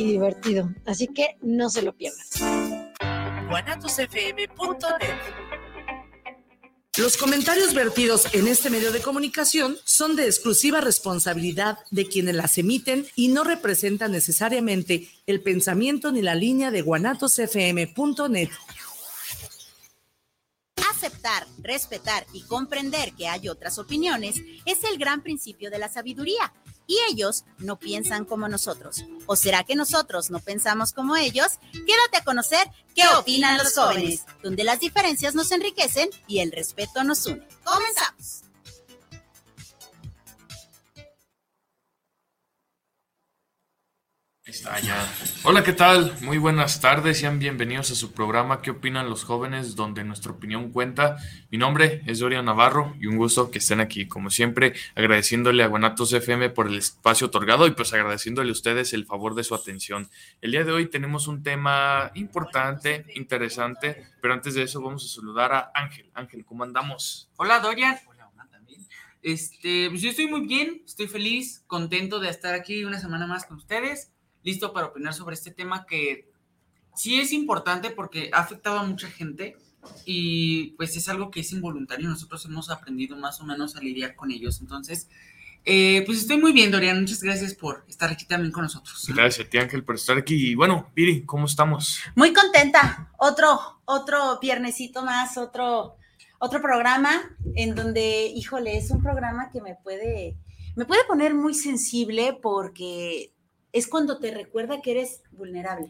y divertido. Así que no se lo pierdan. Los comentarios vertidos en este medio de comunicación son de exclusiva responsabilidad de quienes las emiten y no representan necesariamente el pensamiento ni la línea de guanatosfm.net. Aceptar, respetar y comprender que hay otras opiniones es el gran principio de la sabiduría y ellos no piensan como nosotros. ¿O será que nosotros no pensamos como ellos? Quédate a conocer qué opinan los jóvenes, donde las diferencias nos enriquecen y el respeto nos une. Comenzamos. Hola, ¿qué tal? Muy buenas tardes, sean bienvenidos a su programa ¿Qué opinan los jóvenes? donde nuestra opinión cuenta. Mi nombre es Dorian Navarro y un gusto que estén aquí, como siempre, agradeciéndole a Guanatos FM por el espacio otorgado y pues agradeciéndole a ustedes el favor de su atención. El día de hoy tenemos un tema importante, interesante, pero antes de eso vamos a saludar a Ángel. Ángel, ¿cómo andamos? Hola, también. Este, pues yo estoy muy bien, estoy feliz, contento de estar aquí una semana más con ustedes listo para opinar sobre este tema que sí es importante porque ha afectado a mucha gente y pues es algo que es involuntario. Nosotros hemos aprendido más o menos a lidiar con ellos. Entonces, eh, pues estoy muy bien, Dorian. Muchas gracias por estar aquí también con nosotros. Gracias a ti, Ángel, por estar aquí. Y bueno, Piri, ¿cómo estamos? Muy contenta. Otro, otro viernesito más, otro, otro programa en donde, híjole, es un programa que me puede, me puede poner muy sensible porque es cuando te recuerda que eres vulnerable.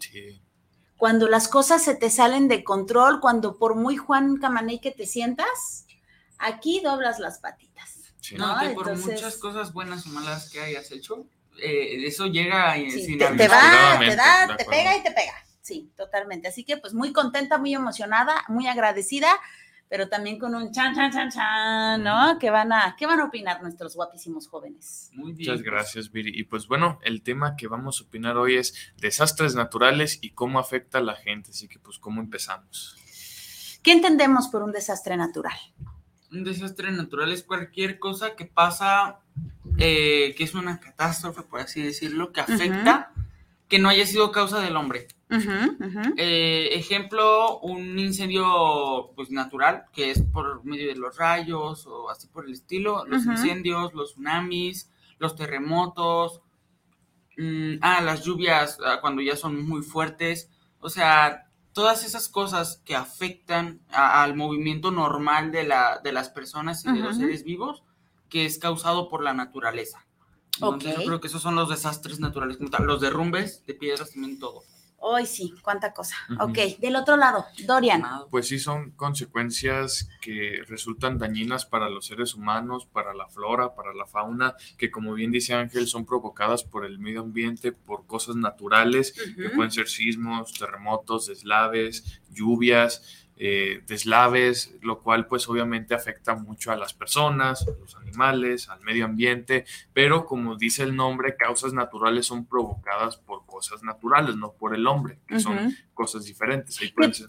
Cuando las cosas se te salen de control, cuando por muy Juan Camaney que te sientas, aquí doblas las patitas. ¿no? por muchas cosas buenas o malas que hayas hecho, eh, eso llega y sí, te, te, va, te da, te pega y te pega. Sí, totalmente. Así que pues muy contenta, muy emocionada, muy agradecida pero también con un chan, chan, chan, chan, ¿no? ¿Qué van a, qué van a opinar nuestros guapísimos jóvenes? Muy bien. Muchas gracias, Viri. Y pues bueno, el tema que vamos a opinar hoy es desastres naturales y cómo afecta a la gente. Así que pues, ¿cómo empezamos? ¿Qué entendemos por un desastre natural? Un desastre natural es cualquier cosa que pasa, eh, que es una catástrofe, por así decirlo, que afecta, que no haya sido causa del hombre. Eh, ejemplo, un incendio pues natural, que es por medio de los rayos o así por el estilo, los incendios, los tsunamis, los terremotos, mm, ah, las lluvias ah, cuando ya son muy fuertes, o sea, todas esas cosas que afectan al movimiento normal de, la, de las personas y de los seres vivos, que es causado por la naturaleza. Entonces, yo creo que esos son los desastres naturales, los derrumbes de piedras también todo. Hoy sí, cuánta cosa. Ok, del otro lado, Dorian. Pues sí, son consecuencias que resultan dañinas para los seres humanos, para la flora, para la fauna, que como bien dice Ángel, son provocadas por el medio ambiente, por cosas naturales, que pueden ser sismos, terremotos, deslaves, lluvias. Eh, deslaves, lo cual pues obviamente afecta mucho a las personas, a los animales, al medio ambiente, pero como dice el nombre, causas naturales son provocadas por cosas naturales, no por el hombre, que son cosas diferentes.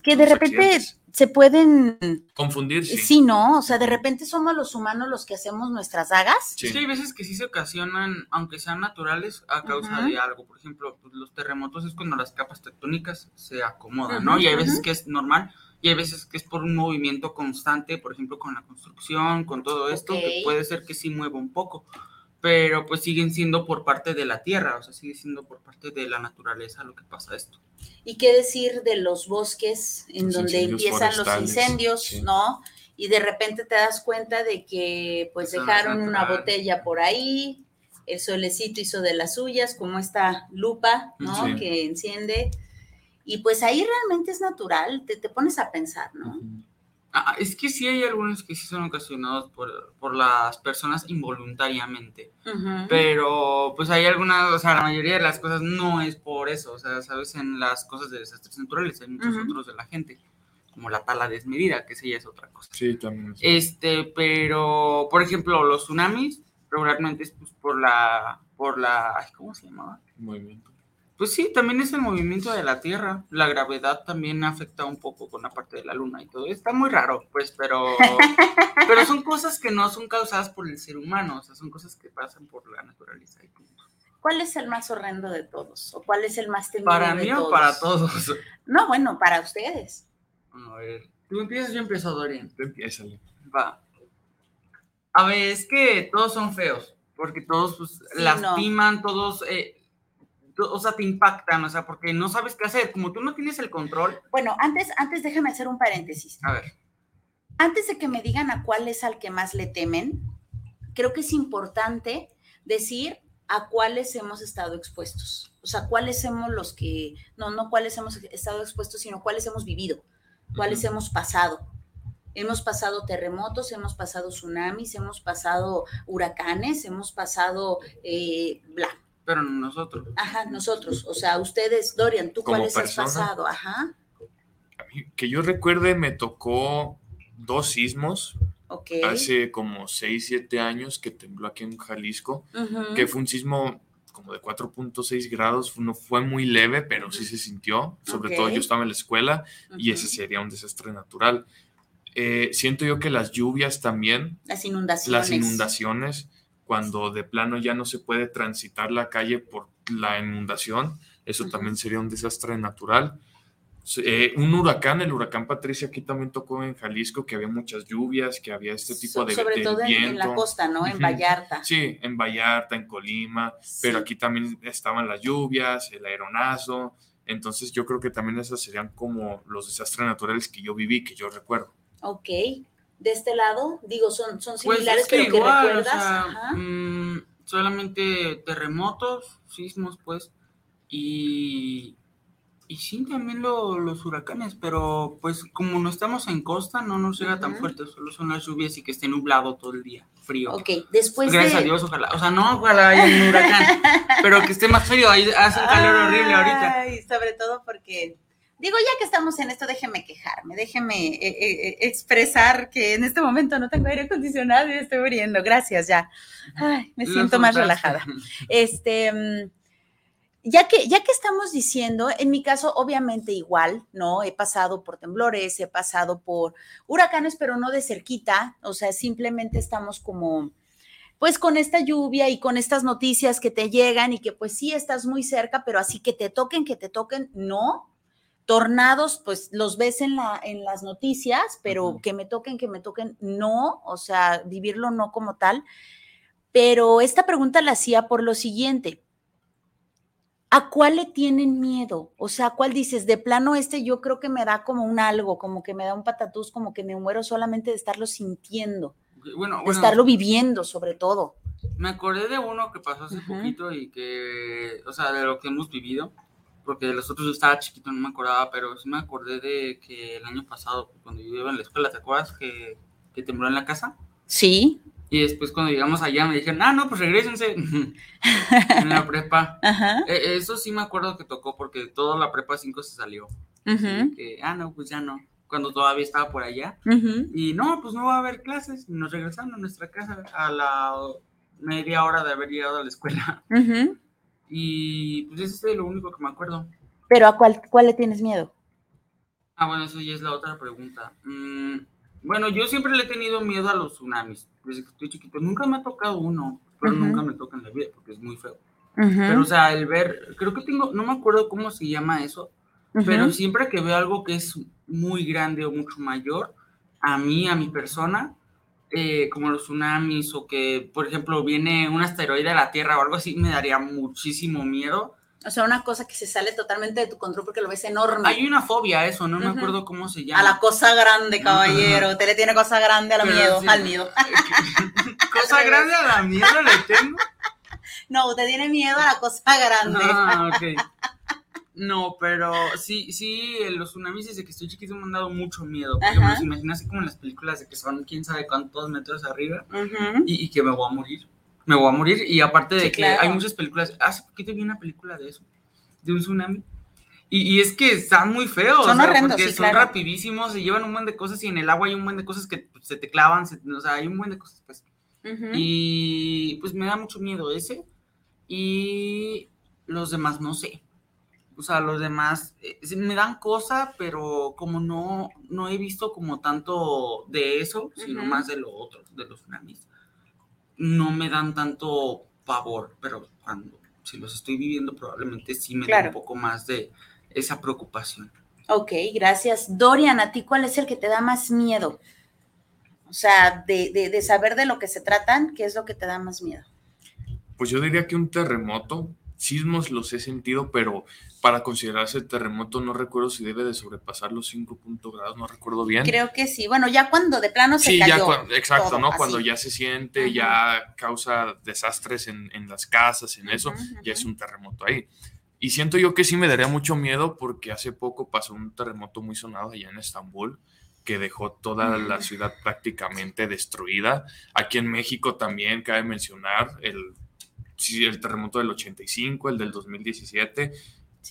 que, de repente se pueden confundir. Sí. sí. ¿no? O sea, de repente somos los humanos los que hacemos nuestras dagas. Sí, hay veces que sí se ocasionan, aunque sean naturales, a causa de algo. Por ejemplo, pues, los terremotos es cuando las capas tectónicas se acomodan, ¿no? Y hay veces que es normal y hay veces que es por un movimiento constante, por ejemplo, con la construcción, con todo esto, que puede ser que sí mueva un poco, pero pues siguen siendo por parte de la tierra, o sea, sigue siendo por parte de la naturaleza lo que pasa esto. ¿Y qué decir de los bosques en donde empiezan los incendios, no? Y de repente te das cuenta de que pues dejaron una botella por ahí, el solecito hizo de las suyas, como esta lupa, ¿no? Que enciende y pues ahí realmente es natural, te, te pones a pensar, ¿no? Ah, es que sí hay algunos que sí son ocasionados por, por las personas involuntariamente, pero pues hay algunas, o sea, la mayoría de las cosas no es por eso, o sea, sabes, en las cosas de desastres naturales hay muchos otros de la gente, como la tala desmedida, que sí es otra cosa. Sí, también. Este, pero, por ejemplo, los tsunamis regularmente es pues, por la, por la, ¿cómo se llamaba? Movimiento pues sí, también es el movimiento de la Tierra. La gravedad también afecta un poco con la parte de la Luna y todo. Está muy raro, pues, pero, pero son cosas que no son causadas por el ser humano, o sea, son cosas que pasan por la naturaleza y ¿Cuál es el más horrendo de todos? ¿O cuál es el más temible ¿Para de mí todos? o para todos? No, bueno, para ustedes. A ver, tú empiezas, yo empiezo, Dorian. Tú empiézale. Va. A ver, es que todos son feos, porque todos pues, Sí, lastiman, todos, eh, o sea, te impactan, o sea, porque no sabes qué hacer. Como tú no tienes el control, Bueno, antes, antes déjame hacer un paréntesis. a ver, Antes de que me digan a cuál es al que más le temen, creo que es importante decir a cuáles hemos estado expuestos. O sea, cuáles hemos los que, no, no cuáles hemos estado expuestos, sino cuáles hemos vivido, cuáles hemos pasado. Hemos pasado terremotos, hemos pasado tsunamis, hemos pasado huracanes, hemos pasado, eh, bla. Pero no nosotros. Ajá, nosotros. O sea, ustedes, Dorian, ¿tú Como cuáles has persona. pasado? Ajá, A mí, que yo recuerde, me tocó dos sismos ok. hace como 6, 7 años que tembló aquí en Jalisco, Ujú, que fue un sismo como de 4.6 grados, no fue muy leve, pero sí se sintió, sobre todo yo estaba en la escuela y ese sería un desastre natural. Eh, siento yo que las lluvias también, Las inundaciones. las inundaciones, cuando de plano ya no se puede transitar la calle por la inundación, eso también sería un desastre natural. Eh, un huracán, el huracán Patricia aquí también tocó en Jalisco, que había muchas lluvias, que había este tipo de, sobre de todo en, en la viento. costa, ¿no? En. Vallarta. Sí, en Vallarta, en Colima, pero Sí. aquí también estaban las lluvias, el aeronazo. Entonces yo creo que también esos serían como los desastres naturales que yo viví, que yo recuerdo. Ok. De este lado, digo, son, son Pues similares, es que pero que o recuerdas. sea, Ajá. mm, solamente terremotos, sismos, pues, y, y sí, también lo- los huracanes, pero pues como no estamos en costa, no nos llega tan fuerte, solo son las lluvias y que esté nublado todo el día, frío. Ok, después Gracias de. a Dios, ojalá, o sea, no, ojalá haya un huracán, pero que esté más frío, ahí hace un calor horrible ahorita. Ay, sobre todo porque. Digo, ya que estamos en esto, déjeme quejarme, déjeme eh, eh, eh, expresar que en este momento no tengo aire acondicionado y estoy muriendo. Gracias, ya. Ay, me siento más relajada. Este, mm, ya que, ya que estamos diciendo, en mi caso, obviamente igual, ¿no? He pasado por temblores, he pasado por huracanes, pero no de cerquita, o sea, simplemente estamos como, pues con esta lluvia y con estas noticias que te llegan y que pues sí estás muy cerca, pero así que te toquen, que te toquen, no. Tornados, pues los ves en, la, en las noticias, pero que me toquen, que me toquen, no, o sea, vivirlo no como tal. Pero esta pregunta la hacía por lo siguiente. ¿A cuál le tienen miedo? O sea, ¿cuál dices? De plano este yo creo que me da como un algo, como que me da un patatús, como que me muero solamente de estarlo sintiendo, Bueno, de bueno, estarlo viviendo sobre todo. Me acordé de uno que pasó hace poquito y que, o sea, de lo que hemos vivido, porque de los otros yo estaba chiquito, no me acordaba, pero sí me acordé de que el año pasado, cuando yo iba en la escuela, ¿te acuerdas que, que tembló en la casa? Sí. Y después cuando llegamos allá me dijeron, ah, no, pues regresense en la prepa. Ajá. E- Eso sí me acuerdo que tocó porque toda la prepa 5 se salió. que, ah, no, pues ya no. Cuando todavía estaba por allá. ujú. Y no, pues no va a haber clases. Nos regresaron a nuestra casa a la media hora de haber llegado a la escuela. Ujú. Y pues eso es lo único que me acuerdo. Pero ¿a cuál, cuál le tienes miedo? Ah, bueno, eso ya es la otra pregunta. Mm, bueno, yo siempre le he tenido miedo a los tsunamis. Desde que estoy chiquito. Nunca me ha tocado uno, pero Ujú. nunca me toca en la vida porque es muy feo. Pero, o sea, el ver, creo que tengo, no me acuerdo cómo se llama eso, pero siempre que veo algo que es muy grande o mucho mayor, a mí, a mi persona, eh, como los tsunamis o que, por ejemplo, viene un asteroide a la Tierra o algo así, me daría muchísimo miedo. O sea, una cosa que se sale totalmente de tu control porque lo ves enorme. Hay una fobia a eso, no me acuerdo cómo se llama. A la cosa grande, caballero. Usted le tiene cosa grande a la Pero miedo, sí. al miedo. Cosa grande a la mierda le tengo. No, usted tiene miedo a la cosa grande. Ah, ok. No, pero sí, sí, los tsunamis desde que estoy chiquito me han dado mucho miedo. Porque me los imagino así como en las películas de que son quién sabe cuántos metros arriba y, y que me voy a morir. Me voy a morir. Y aparte de que claro. hay muchas películas. Hace poquito vi una película de eso, de un tsunami. Y, y es que están muy feos. Son o sea, horrendos, porque sí, son claro. rapidísimos, se llevan un buen de cosas y en el agua hay un buen de cosas que pues, se te clavan. se- o sea, hay un buen de cosas, pues. Y pues me da mucho miedo ese. Y los demás no sé. O sea, los demás eh, me dan cosa, pero como no, no he visto como tanto de eso, sino Ujú. más de lo otro, de los tsunamis, no me dan tanto pavor, pero cuando si los estoy viviendo, probablemente sí me da un poco más de esa preocupación. Ok, gracias. Dorian, ¿a ti cuál es el que te da más miedo? O sea, de, de, saber de lo que se tratan, ¿qué es lo que te da más miedo? Pues yo diría que un terremoto, sismos los he sentido, pero para considerarse terremoto no recuerdo si debe de sobrepasar los 5 grados, no recuerdo bien. Creo que sí, bueno, ya cuando de plano se sí, cayó. Ya exacto, ¿no? Cuando ya se siente, ya causa desastres en, en las casas, en eso, ya es un terremoto ahí. Y siento yo que sí me daría mucho miedo porque hace poco pasó un terremoto muy sonado allá en Estambul que dejó toda la ciudad prácticamente destruida. Aquí en México también cabe mencionar el, el terremoto del 85, el del 2017.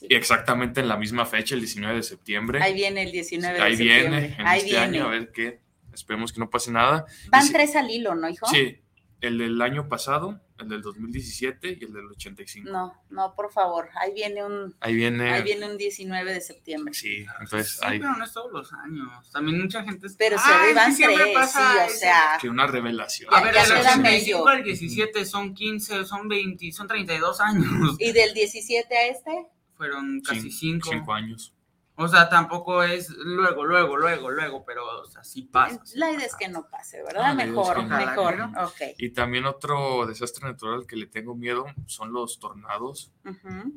Y exactamente en la misma fecha, el 19 de septiembre. Ahí viene el 19 de Ahí septiembre. Ahí viene, en este año, a ver qué. Esperemos que no pase nada. Van tres al hilo, ¿no, hijo? Sí, el del año pasado, el del 2017 y el del 85. No, no, por favor, ahí viene un ahí viene ahí viene un 19 de septiembre. Sí, entonces sí, pero no es todos los años. También mucha gente Pero se arriban sí, tres, pasa sí, o sea, que una revelación. A ver, el 85 al 17 son 15, son 20, son 32 años. ¿Y del 17 a este? Fueron casi 5 5 años. O sea, tampoco es luego, luego, luego, luego, pero o sea, sí pasa. la idea es que no pase, ¿verdad? mejor, mejor. Okay. Y también otro desastre natural que le tengo miedo son los tornados.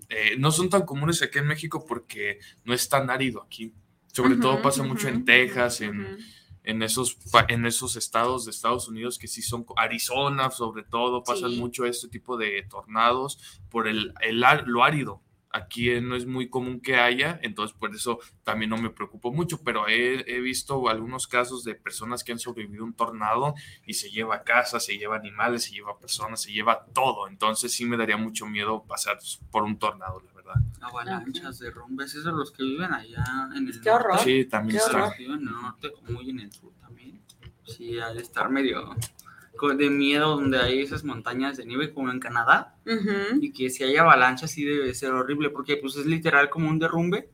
eh, no son tan comunes aquí en México porque no es tan árido aquí. Sobre todo pasa mucho en Texas, en, en, esos, en esos estados de Estados Unidos que sí son, Arizona sobre todo, pasan mucho este tipo de tornados por el, el, lo árido aquí no es muy común que haya, entonces por eso también no me preocupo mucho, pero he, visto algunos casos de personas que han sobrevivido un tornado y se lleva casa, se lleva animales, se lleva personas, se lleva todo, entonces sí me daría mucho miedo pasar por un tornado, la verdad. Avalanchas, derrumbes, esos los que viven allá en el Qué horror. Sí, también está. en el norte, muy en el sur también. Sí, al estar medio de miedo donde hay esas montañas de nieve como en Canadá y que si hay avalanchas sí debe ser horrible porque pues es literal como un derrumbe,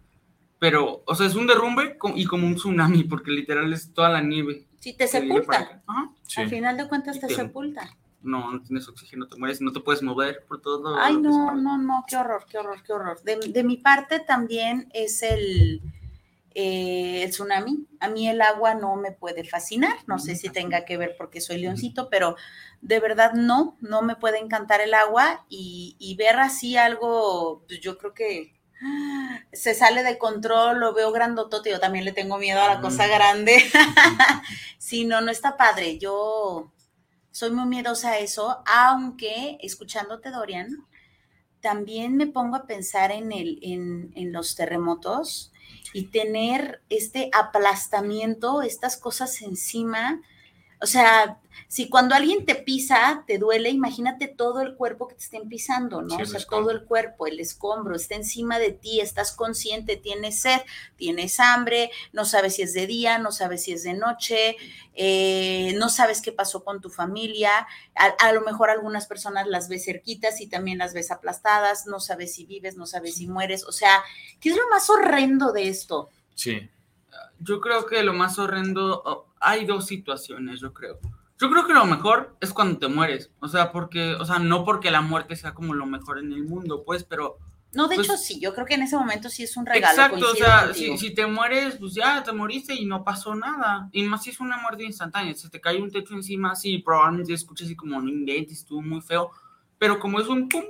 pero o sea es un derrumbe y como un tsunami porque literal es toda la nieve. Sí, te sepulta. Al final de cuentas te, sepulta. No, no tienes oxígeno, te mueres, no te puedes mover por todo. Ay, no, no, no, qué horror, qué horror, qué horror. De, de mi parte también es el, eh, el tsunami. A mí el agua no me puede fascinar, no sé si tenga que ver porque soy leoncito, pero de verdad no, no me puede encantar el agua y, ver así algo, pues yo creo que se sale de control, lo veo grandotote, yo también le tengo miedo a la cosa grande. si no, no está padre. Yo soy muy miedosa a eso, aunque escuchándote, Dorian, también me pongo a pensar en, el, en, en los terremotos y tener este aplastamiento, estas cosas encima. O sea, si cuando alguien te pisa, te duele, imagínate todo el cuerpo que te estén pisando, ¿no? o sea, todo el cuerpo, el escombro, está encima de ti, estás consciente, tienes sed, tienes hambre, no sabes si es de día, no sabes si es de noche, eh, no sabes qué pasó con tu familia, a, lo mejor algunas personas las ves cerquitas y también las ves aplastadas, no sabes si vives, no sabes si mueres, o sea, ¿qué es lo más horrendo de esto? Sí. Yo creo que lo más horrendo, hay dos situaciones, yo creo yo creo que lo mejor es cuando te mueres. O sea, porque, o sea, no porque la muerte sea como lo mejor en el mundo, pues, pero. No, de pues hecho sí, yo creo que en ese momento sí es un regalo. Exacto, o sea, si, te mueres, pues ya te moriste y no pasó nada. Y más si es una muerte instantánea, se te cae un techo encima, sí, probablemente escuchas así como no inventes, estuvo muy feo. Pero como es un pum,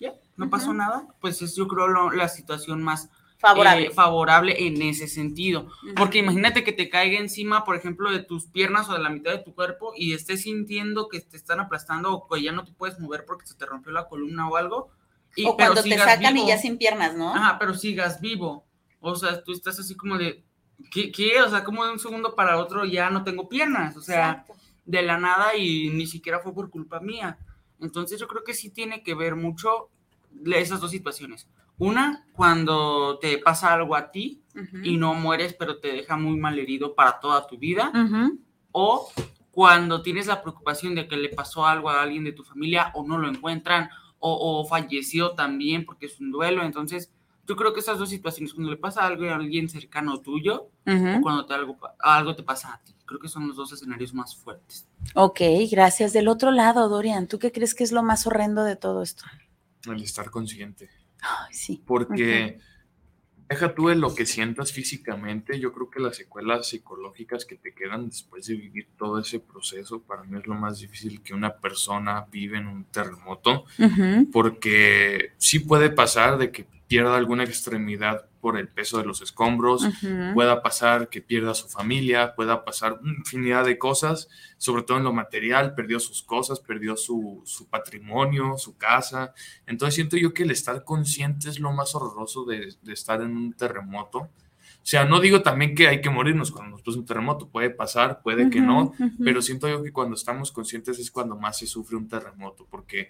ya, no pasó nada, pues es yo creo la situación más favorable. Eh, favorable en ese sentido. Porque imagínate que te caiga encima, por ejemplo, de tus piernas o de la mitad de tu cuerpo y estés sintiendo que te están aplastando o que ya no te puedes mover porque se te rompió la columna o algo. Y, o cuando te sacan y ya sin piernas, ¿no? Ajá, pero sigas vivo. O sea, tú estás así como de, ¿qué? qué? O sea, como de un segundo para otro ya no tengo piernas. O sea, de la nada y ni siquiera fue por culpa mía. Entonces yo creo que sí tiene que ver mucho esas dos situaciones. Una, cuando te pasa algo a ti y no mueres, pero te deja muy mal herido para toda tu vida. O cuando tienes la preocupación de que le pasó algo a alguien de tu familia o no lo encuentran o, falleció también porque es un duelo. Entonces, yo creo que esas dos situaciones, cuando le pasa algo a alguien cercano tuyo o cuando te algo, algo te pasa a ti, creo que son los dos escenarios más fuertes. Ok, gracias. Del otro lado, Dorian, ¿tú qué crees que es lo más horrendo de todo esto? El estar consciente. Ay, sí. Porque deja tú de lo que sientas físicamente, yo creo que las secuelas psicológicas que te quedan después de vivir todo ese proceso, para mí es lo más difícil que una persona vive en un terremoto, porque sí puede pasar de que pierda alguna extremidad por el peso de los escombros, Ujú. pueda pasar que pierda su familia, pueda pasar infinidad de cosas, sobre todo en lo material, perdió sus cosas, perdió su, su patrimonio, su casa. Entonces siento yo que el estar consciente es lo más horroroso de, de estar en un terremoto. O sea, no digo también que hay que morirnos cuando nos pasa un terremoto, puede pasar, puede que no, pero siento yo que cuando estamos conscientes es cuando más se sufre un terremoto, porque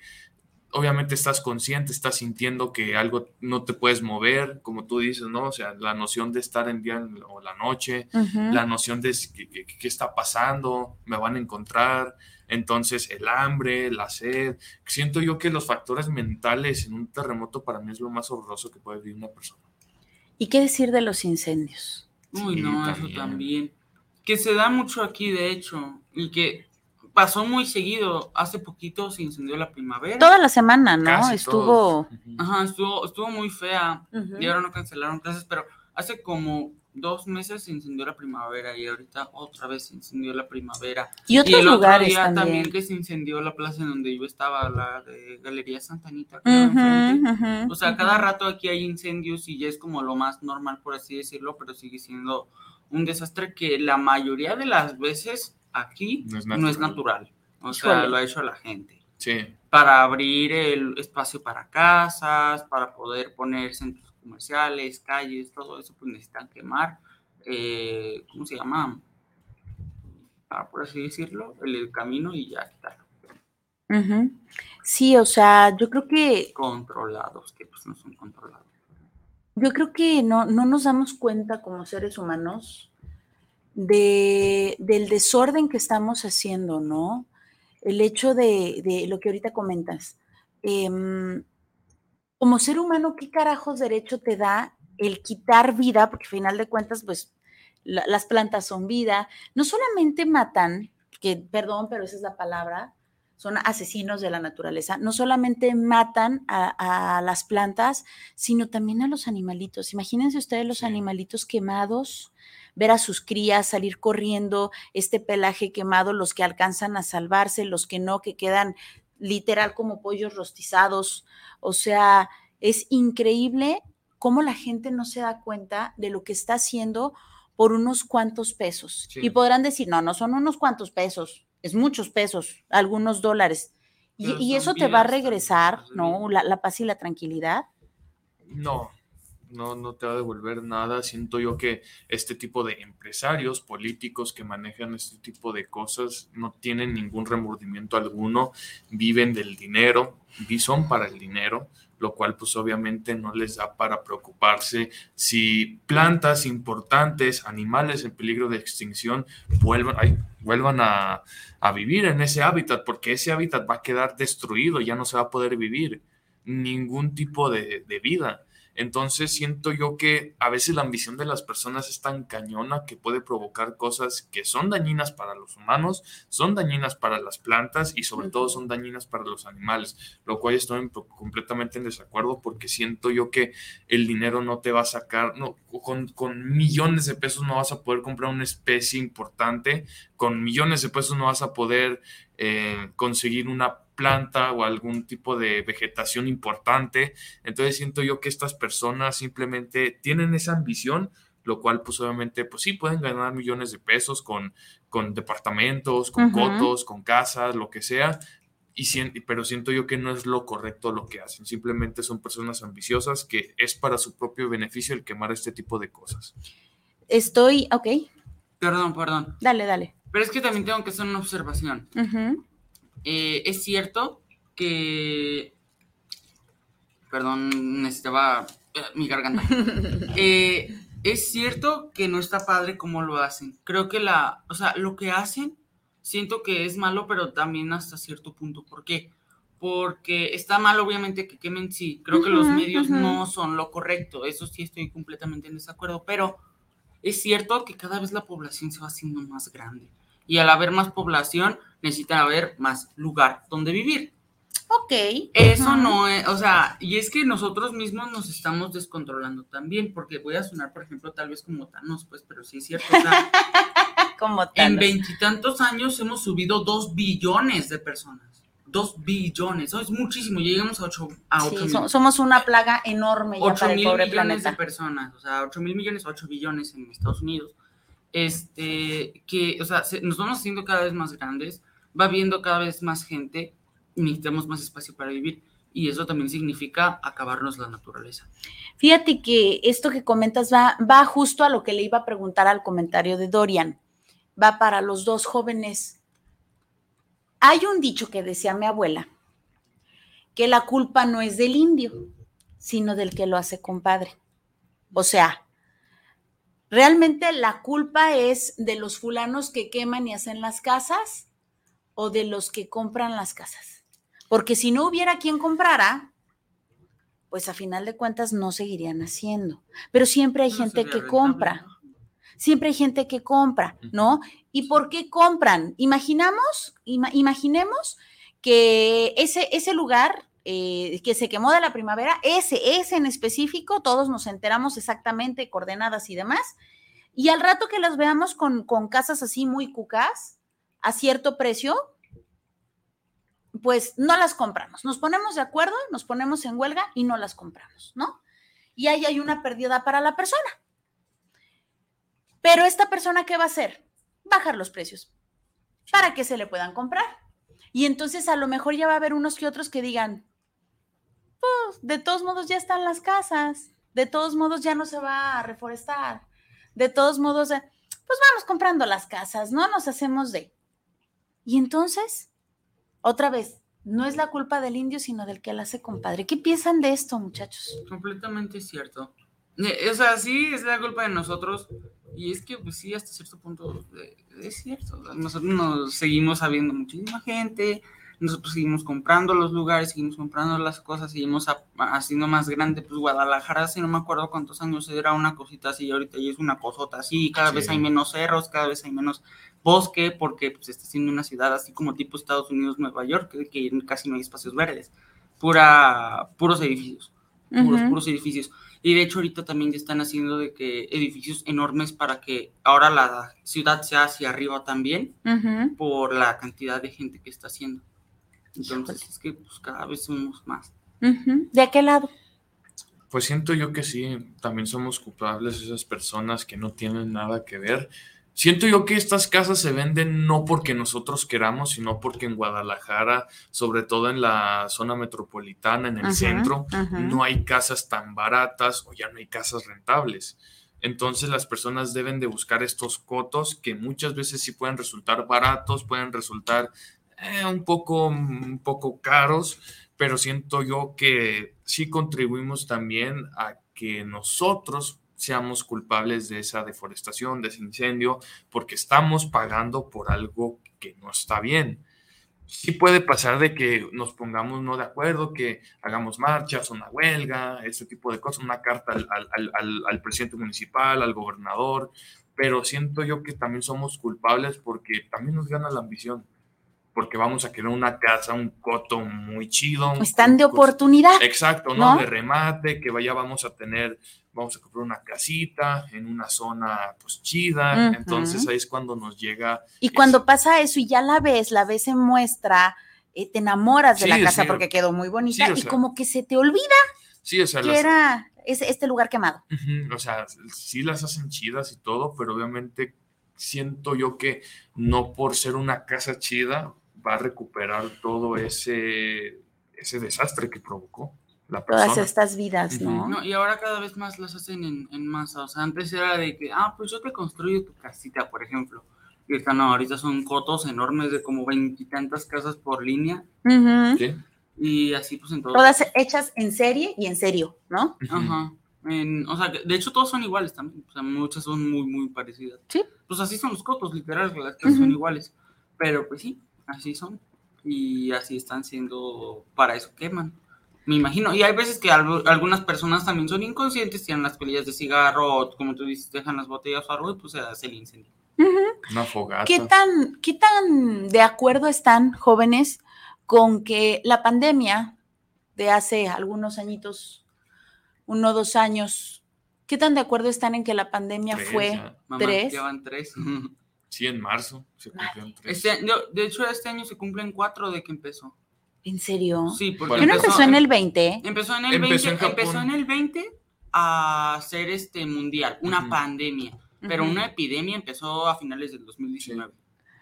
obviamente estás consciente, estás sintiendo que algo no te puedes mover, como tú dices, ¿no? O sea, la noción de estar en día o la noche, la noción de qué, qué- qué está pasando, me van a encontrar, entonces el hambre, la sed. Siento yo que los factores mentales en un terremoto para mí es lo más horroroso que puede vivir una persona. ¿Y qué decir de los incendios? Uy, Sí, no, también. eso también. Que se da mucho aquí, de hecho, y que pasó muy seguido. Hace poquito se incendió la primavera. Toda la semana, ¿no? Casi Estuvo. todos. Ajá, estuvo, estuvo muy fea. Y ahora no cancelaron clases, pero hace como dos meses se incendió la primavera y ahorita otra vez se incendió la primavera. Y otros el otro lugares día también. que se incendió la plaza en donde yo estaba, la de Galería Santanita. Ujú, enfrente. ujú, O sea, cada rato aquí hay incendios y ya es como lo más normal, por así decirlo, pero sigue siendo un desastre que la mayoría de las veces aquí No es no es natural. O sea, Híjole. lo ha hecho la gente. Sí, Para abrir el espacio para casas, para poder poner centros comerciales, calles, todo eso, pues necesitan quemar, eh, ¿cómo se llama? Ah, por así decirlo, el, el camino y ya quitarlo. Sí, o sea, yo creo que Controlados, que pues no son controlados. Yo creo que no, no nos damos cuenta como seres humanos de, del desorden que estamos haciendo, ¿no? El hecho de, de lo que ahorita comentas. Em, como ser humano, ¿qué carajos derecho te da el quitar vida? Porque al final de cuentas, pues la- las plantas son vida. No solamente matan, que perdón, pero esa es la palabra, son asesinos de la naturaleza, no solamente matan a, a las plantas, sino también a los animalitos. Imagínense ustedes los animalitos quemados, ver a sus crías salir corriendo, este pelaje quemado, los que alcanzan a salvarse, los que no, que quedan literal como pollos rostizados. O sea, es increíble cómo la gente no se da cuenta de lo que está haciendo por unos cuantos pesos. Sí. Y podrán decir, no, no son unos cuantos pesos, es muchos pesos, algunos dólares. Y, eso te va a regresar, ¿no? la paz y la tranquilidad. No, no, no te va a devolver nada. Siento yo que este tipo de empresarios políticos que manejan este tipo de cosas no tienen ningún remordimiento alguno, viven del dinero, son para el dinero, lo cual pues obviamente no les da para preocuparse si plantas importantes, animales en peligro de extinción vuelvan, ay, vuelvan a, a vivir en ese hábitat, porque ese hábitat va a quedar destruido, ya no se va a poder vivir ningún tipo de, de vida. Entonces siento yo que a veces la ambición de las personas es tan cañona que puede provocar cosas que son dañinas para los humanos, son dañinas para las plantas y sobre todo son dañinas para los animales, lo cual estoy en- completamente en desacuerdo porque siento yo que el dinero no te va a sacar, no, con, con millones de pesos no vas a poder comprar una especie importante, con millones de pesos no vas a poder eh, conseguir una planta o algún tipo de vegetación importante. Entonces siento yo que estas personas simplemente tienen esa ambición, lo cual pues obviamente pues sí pueden ganar millones de pesos con, con departamentos, con Ujú. cotos, con casas, lo que sea. Y pero siento yo que no es lo correcto lo que hacen. Simplemente son personas ambiciosas que es para su propio beneficio el quemar este tipo de cosas. Estoy, ok, Perdón, perdón. dale, dale. Pero es que también tengo que hacer una observación. Ujú. Eh, es cierto que. Perdón, necesitaba eh, mi garganta. Eh, es cierto que no está padre cómo lo hacen. Creo que la. O sea, lo que hacen, siento que es malo, pero también hasta cierto punto. ¿Por qué? Porque está mal, obviamente, que quemen, sí. Creo que los medios no son lo correcto. Eso sí estoy completamente en desacuerdo. Pero es cierto que cada vez la población se va haciendo más grande. Y al haber más población, necesitan haber más lugar donde vivir. Ok. Eso no es, o sea, y es que nosotros mismos nos estamos descontrolando también, porque voy a sonar, por ejemplo, tal vez como Thanos, pues, pero sí es cierto. O sea, como en veintitantos años hemos subido dos billones de personas. Dos billones, eso es muchísimo, llegamos a ocho, a sí, somos una plaga enorme ya para el pobre millones de personas, o sea, ocho mil millones, ocho billones en Estados Unidos. Este, que, o sea, nos vamos haciendo cada vez más grandes, va viendo cada vez más gente, necesitamos más espacio para vivir y eso también significa acabarnos la naturaleza. Fíjate que esto que comentas va, va justo a lo que le iba a preguntar al comentario de Dorian. Va para los dos jóvenes. Hay un dicho que decía mi abuela, que la culpa no es del indio, sino del que lo hace compadre. O sea, realmente la culpa es de los fulanos que queman y hacen las casas o de los que compran las casas. Porque si no hubiera quien comprara, pues a final de cuentas no seguirían haciendo. Pero siempre hay gente que compra. Siempre hay gente que compra, ¿no? ¿Y por qué compran? Imaginamos, imaginemos que ese, ese lugar eh, que se quemó de la primavera, ese, ese en específico, todos nos enteramos exactamente, coordenadas y demás, y al rato que las veamos con, con casas así muy cucas, a cierto precio, pues no las compramos. Nos ponemos de acuerdo, nos ponemos en huelga y no las compramos, ¿no? Y ahí hay una pérdida para la persona. Pero esta persona, ¿qué va a hacer? Bajar los precios para que se le puedan comprar. Y entonces a lo mejor ya va a haber unos que otros que digan, de todos modos ya están las casas, de todos modos ya no se va a reforestar, de todos modos, pues vamos comprando las casas, ¿no? Nos hacemos de... Y entonces, otra vez, no es la culpa del indio, sino del que la hace compadre. ¿Qué piensan de esto, muchachos? Completamente cierto. Eh, o sea, sí es la culpa de nosotros. Y es que, pues sí, hasta cierto punto eh, es cierto. Nosotros nos seguimos sabiendo muchísima gente, nosotros seguimos comprando los lugares, seguimos comprando las cosas, seguimos haciendo más grande. Pues Guadalajara, si no me acuerdo cuántos años era una cosita así, ahorita ya es una cosota así, cada vez hay menos cerros, cada vez hay menos bosque, porque pues, está siendo una ciudad así como tipo Estados Unidos, Nueva York, que, casi no hay espacios verdes, pura, puros edificios, puros, puros edificios. Y de hecho ahorita también ya están haciendo de que edificios enormes para que ahora la ciudad sea hacia arriba también, por la cantidad de gente que está haciendo. Entonces es que pues, cada vez somos más. ¿De qué lado? Pues siento yo que sí, también somos culpables esas personas que no tienen nada que ver Siento yo que estas casas se venden no porque nosotros queramos, sino porque en Guadalajara, sobre todo en la zona metropolitana, en el centro, no hay casas tan baratas o ya no hay casas rentables. Entonces las personas deben de buscar estos cotos que muchas veces sí pueden resultar baratos, pueden resultar eh, un, poco, un poco caros, pero siento yo que sí contribuimos también a que nosotros seamos culpables de esa deforestación, de ese incendio, porque estamos pagando por algo que no está bien. Sí puede pasar de que nos pongamos no de acuerdo, que hagamos marchas, una huelga, ese tipo de cosas, una carta al, presidente municipal, al gobernador, pero siento yo que también somos culpables porque también nos gana la ambición porque vamos a querer una casa, un coto muy chido. Están de oportunidad. Exacto, ¿no? De remate, que vaya, vamos a tener vamos a comprar una casita en una zona pues chida, entonces ahí es cuando nos llega. Y cuando pasa eso y ya la ves, la ves en muestra, eh, te enamoras de la casa porque quedó muy bonita y como que se te olvida sí, o sea, que era este lugar quemado. o sea, sí las hacen chidas y todo, pero obviamente siento yo que no por ser una casa chida va a recuperar todo ese, ese desastre que provocó todas estas vidas, ¿no? Y ahora cada vez más las hacen en, en, masa. O sea, antes era de que, ah, pues yo te construyo tu casita, por ejemplo. Y ahorita no, ahorita son cotos enormes de como veintitantas casas por línea. ¿Sí? Y así pues en todo. Todas hechas en serie y en serio, ¿no? Ajá. o sea, de hecho todos son iguales también. O sea, muchas son muy, muy parecidas. Sí. Pues así son los cotos, literal, las casas son iguales. Pero pues sí, así son. Y así están siendo, para eso queman. Me imagino. Y hay veces que algunas personas también son inconscientes, tienen las colillas de cigarro, o como tú dices, dejan las botellas o algo y pues se hace el incendio. Una fogata. ¿Qué tan, ¿Qué tan de acuerdo están jóvenes con que la pandemia de hace algunos añitos, uno o dos años, ¿qué tan de acuerdo están en que la pandemia Tres, fue ya. Mamá, tres? ya van tres. Sí, en marzo se cumplieron tres. Este, no, de hecho, este año se cumplen cuatro de que empezó. ¿En serio? Sí, porque Bueno, ¿Qué no empezó en el 20? Empezó en el Empezó 20, en Japón. empezó en el 20 a ser este mundial, una Ujú. pandemia, pero Ujú. una epidemia empezó a finales del 2019.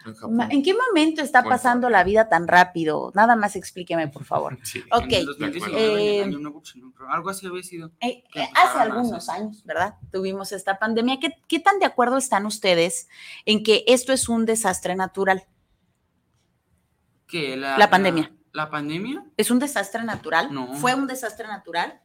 En Japón. Ma- ¿En qué momento está pasando la vida tan rápido? Nada más explíqueme, por favor. Sí. Ok. En el 2019, en Eh, creo. algo así había sido. Eh, eh, hace algunos hacer. años, ¿verdad? Tuvimos esta pandemia. ¿Qué, qué tan de acuerdo están ustedes en que esto es un desastre natural? que la, La pandemia. La, la pandemia, ¿Es un desastre natural? No. ¿Fue un desastre natural?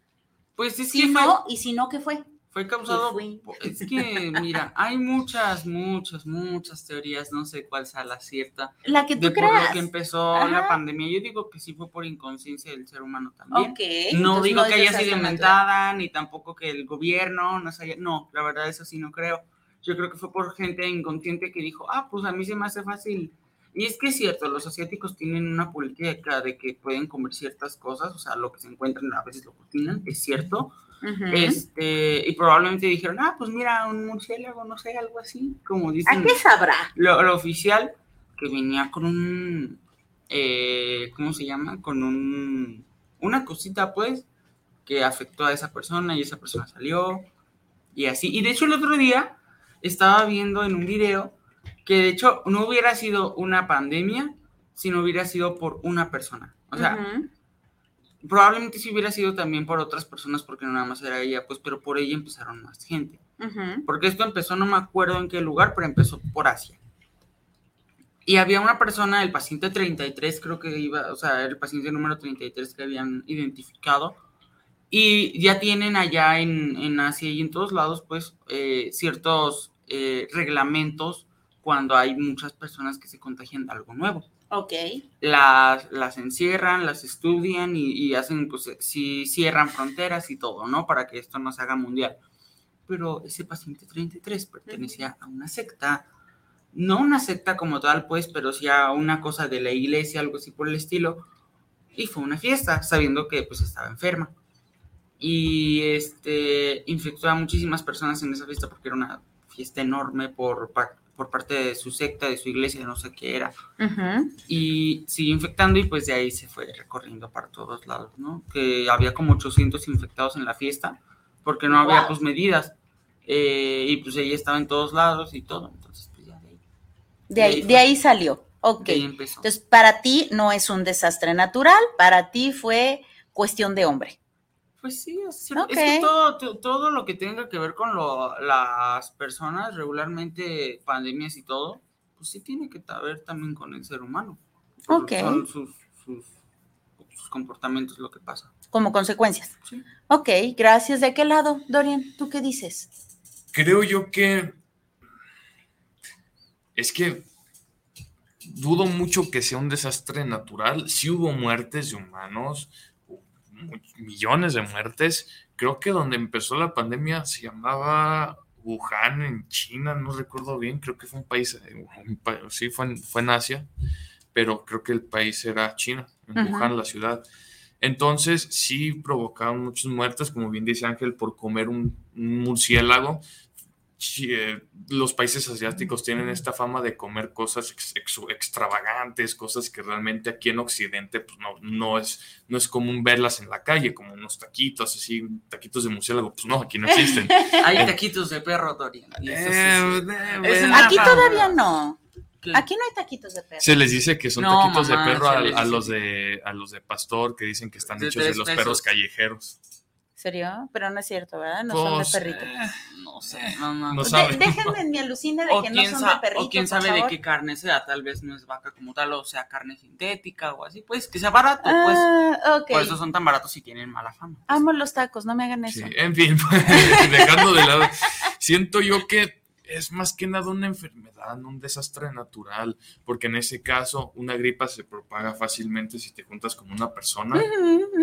pues es Si que fue, no, y si no, ¿qué fue? Fue causado. Es que, mira, hay muchas, muchas, muchas teorías, no sé cuál sea la cierta, La que tú de por lo creas. que empezó Ajá. la pandemia. Yo digo que sí fue por inconsciencia del ser humano también. Ok. No entonces digo es que haya sido inventada, ni tampoco que el gobierno nos haya... No, la verdad eso sí no creo. Yo creo que fue por gente inconsciente que dijo, ah, pues a mí se me hace fácil. Y es que es cierto, los asiáticos tienen una política de que pueden comer ciertas cosas, o sea, lo que se encuentran a veces lo cocinan, es cierto. Ujú. este, y probablemente dijeron, ah, pues mira, un murciélago, no sé, algo así, como ¿A dicen qué sabrá? lo, lo oficial, que venía con un, eh, ¿cómo se llama? Con un, una cosita, pues, que afectó a esa persona y esa persona salió y así. Y de hecho el otro día estaba viendo en un video que de hecho no hubiera sido una pandemia si no hubiera sido por una persona. O sea, Ujú. Probablemente si hubiera sido también por otras personas porque no nada más era ella, pues, pero por ella empezaron más gente. Porque esto empezó, no me acuerdo en qué lugar, pero empezó por Asia. Y había una persona, el paciente 33, creo que iba, o sea, el paciente número 33 que habían identificado. Y ya tienen allá en, en Asia y en todos lados, pues, eh, ciertos eh, reglamentos cuando hay muchas personas que se contagian de algo nuevo Ok. las, las encierran, las estudian y, y hacen, pues, si cierran fronteras y todo, ¿no? Para que esto no se haga mundial. Pero ese paciente 33 pertenecía a una secta, no una secta como tal, pues, pero sí a una cosa de la iglesia, algo así por el estilo. Y fue una fiesta, sabiendo que, pues, estaba enferma. Y, este, infectó a muchísimas personas en esa fiesta porque era una fiesta enorme por, por parte de su secta, de su iglesia, no sé qué era y siguió infectando y pues de ahí se fue recorriendo para todos lados, ¿no? Que había como 800 infectados en la fiesta porque no había Wow. pues medidas eh, y pues ella estaba en todos lados y todo, entonces pues ya de ahí, De ahí, de ahí salió. Ok. de ahí empezó. Entonces, para ti no es un desastre natural, para ti fue cuestión de hombre. Pues sí, es, que todo, to- todo lo que tenga que ver con lo- las personas, regularmente pandemias y todo, pues sí tiene que ver también con el ser humano. Ok. Son sus, sus, sus comportamientos lo que pasa. como consecuencias. Sí. Ok, gracias. ¿De qué lado, Dorian? ¿Tú qué dices? Creo yo que es que dudo mucho que sea un desastre natural. Si hubo muertes de humanos, millones de muertes. Creo que donde empezó la pandemia se llamaba Wuhan en China, no recuerdo bien, creo que fue un país, eh, un sí, fue en, fue en Asia, pero creo que el país era China, en. Wuhan, la ciudad. Entonces, sí provocaron muchas muertes, como bien dice Ángel, por comer un, un murciélago. Eh, los países asiáticos tienen esta fama de comer cosas ex- ex- extravagantes, cosas que realmente aquí en Occidente pues no, no, es, no es común verlas en la calle, como unos taquitos, así, taquitos de murciélago, pues no, aquí no existen. Hay taquitos de perro, Dorian. sí, sí. Eh, una Aquí fama. todavía no. Aquí no hay taquitos de perro. Se les dice que son No, taquitos mamá, de perro a, los de a los de pastor que dicen que están De hechos de los pesos. perros callejeros. ¿Serio? Pero no es cierto, ¿verdad? No Pues, son de perrito. eh, No sé, mamá. No De- sabe. déjenme en mi alucine de o que no son de perrito. o quién por sabe de qué carne sea, tal vez no es vaca como tal, o sea carne sintética o así, pues que sea barato, pues. Ah, ok. Por eso son tan baratos y tienen mala fama. Amo los tacos, no me hagan Sí, eso. en fin, dejando de lado, siento yo que es más que nada una enfermedad, no un desastre natural, porque en ese caso una gripa se propaga fácilmente si te juntas con una persona.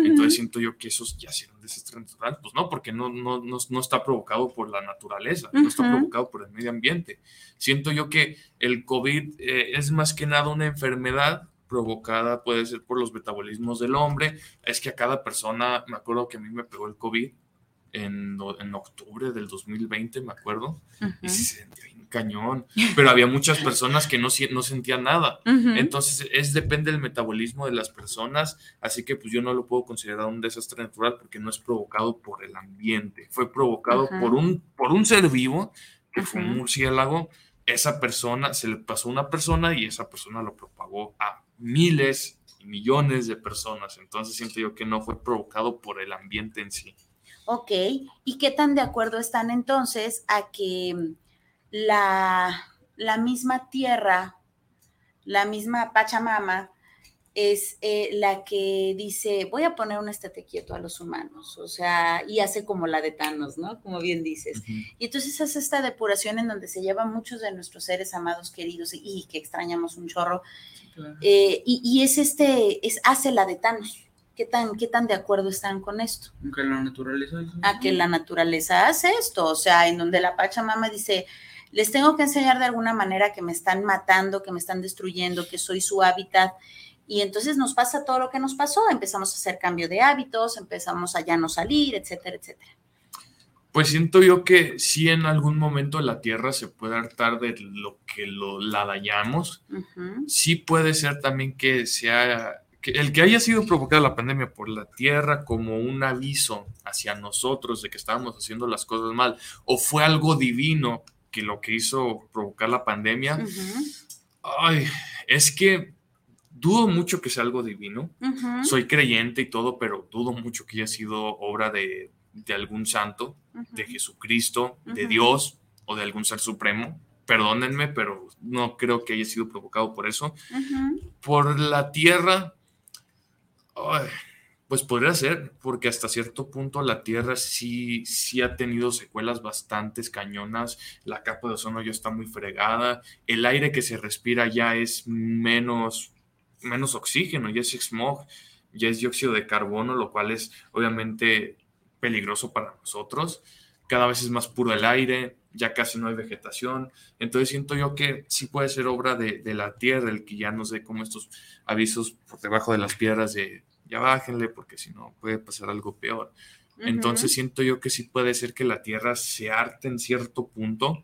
Entonces siento yo que eso ya será un desastre natural. Pues no, porque no, no, no, no está provocado por la naturaleza, no está provocado por el medio ambiente. Siento yo que el COVID eh, es más que nada una enfermedad provocada, puede ser por los metabolismos del hombre. Es que a cada persona, me acuerdo que a mí me pegó el COVID en, en octubre del 2020, me acuerdo, y se sentía bien cañón, pero había muchas personas que no, no sentían nada. Entonces, es depende del metabolismo de las personas, así que pues yo no lo puedo considerar un desastre natural porque no es provocado por el ambiente, fue provocado por, un, por un ser vivo, que fue un murciélago, esa persona, se le pasó a una persona y esa persona lo propagó a miles y millones de personas. Entonces siento yo que no fue provocado por el ambiente en sí. Ok, ¿y qué tan de acuerdo están entonces a que mm, la, la misma tierra, la misma Pachamama, es eh, la que dice, voy a poner un estate quieto a los humanos, o sea, y hace como la de Thanos, ¿no? Como bien dices. Y entonces hace esta depuración en donde se llevan muchos de nuestros seres amados, queridos, y, que extrañamos un chorro. Eh, y, es este, es hace la de Thanos. ¿Qué tan, ¿Qué tan de acuerdo están con esto? Que la naturaleza A que la naturaleza hace esto, o sea, en donde la Pachamama dice, les tengo que enseñar de alguna manera que me están matando, que me están destruyendo, que soy su hábitat. Y entonces nos pasa todo lo que nos pasó, empezamos a hacer cambio de hábitos, empezamos a ya no salir, etcétera, etcétera. Pues siento yo que sí en algún momento la Tierra se puede hartar de lo que lo, la dañamos. Sí puede ser también que sea el que haya sido provocada la pandemia por la Tierra como un aviso hacia nosotros de que estábamos haciendo las cosas mal, o fue algo divino que lo que hizo provocar la pandemia, ay, es que dudo mucho que sea algo divino. Soy creyente y todo, pero dudo mucho que haya sido obra de, algún santo, de Jesucristo, de Dios o de algún ser supremo. Perdónenme, pero no creo que haya sido provocado por eso. Por la tierra, pues podría ser, porque hasta cierto punto la Tierra sí, sí ha tenido secuelas bastante cañonas, la capa de ozono ya está muy fregada, el aire que se respira ya es menos, menos oxígeno, ya es smog, ya es dióxido de carbono, lo cual es obviamente peligroso para nosotros. Cada vez es más puro el aire, ya casi no hay vegetación. Entonces siento yo que sí puede ser obra de, la tierra el que ya nos dé como estos avisos por debajo de las piedras de ya bájenle porque si no puede pasar algo peor. Entonces siento yo que sí puede ser que la Tierra se arte en cierto punto.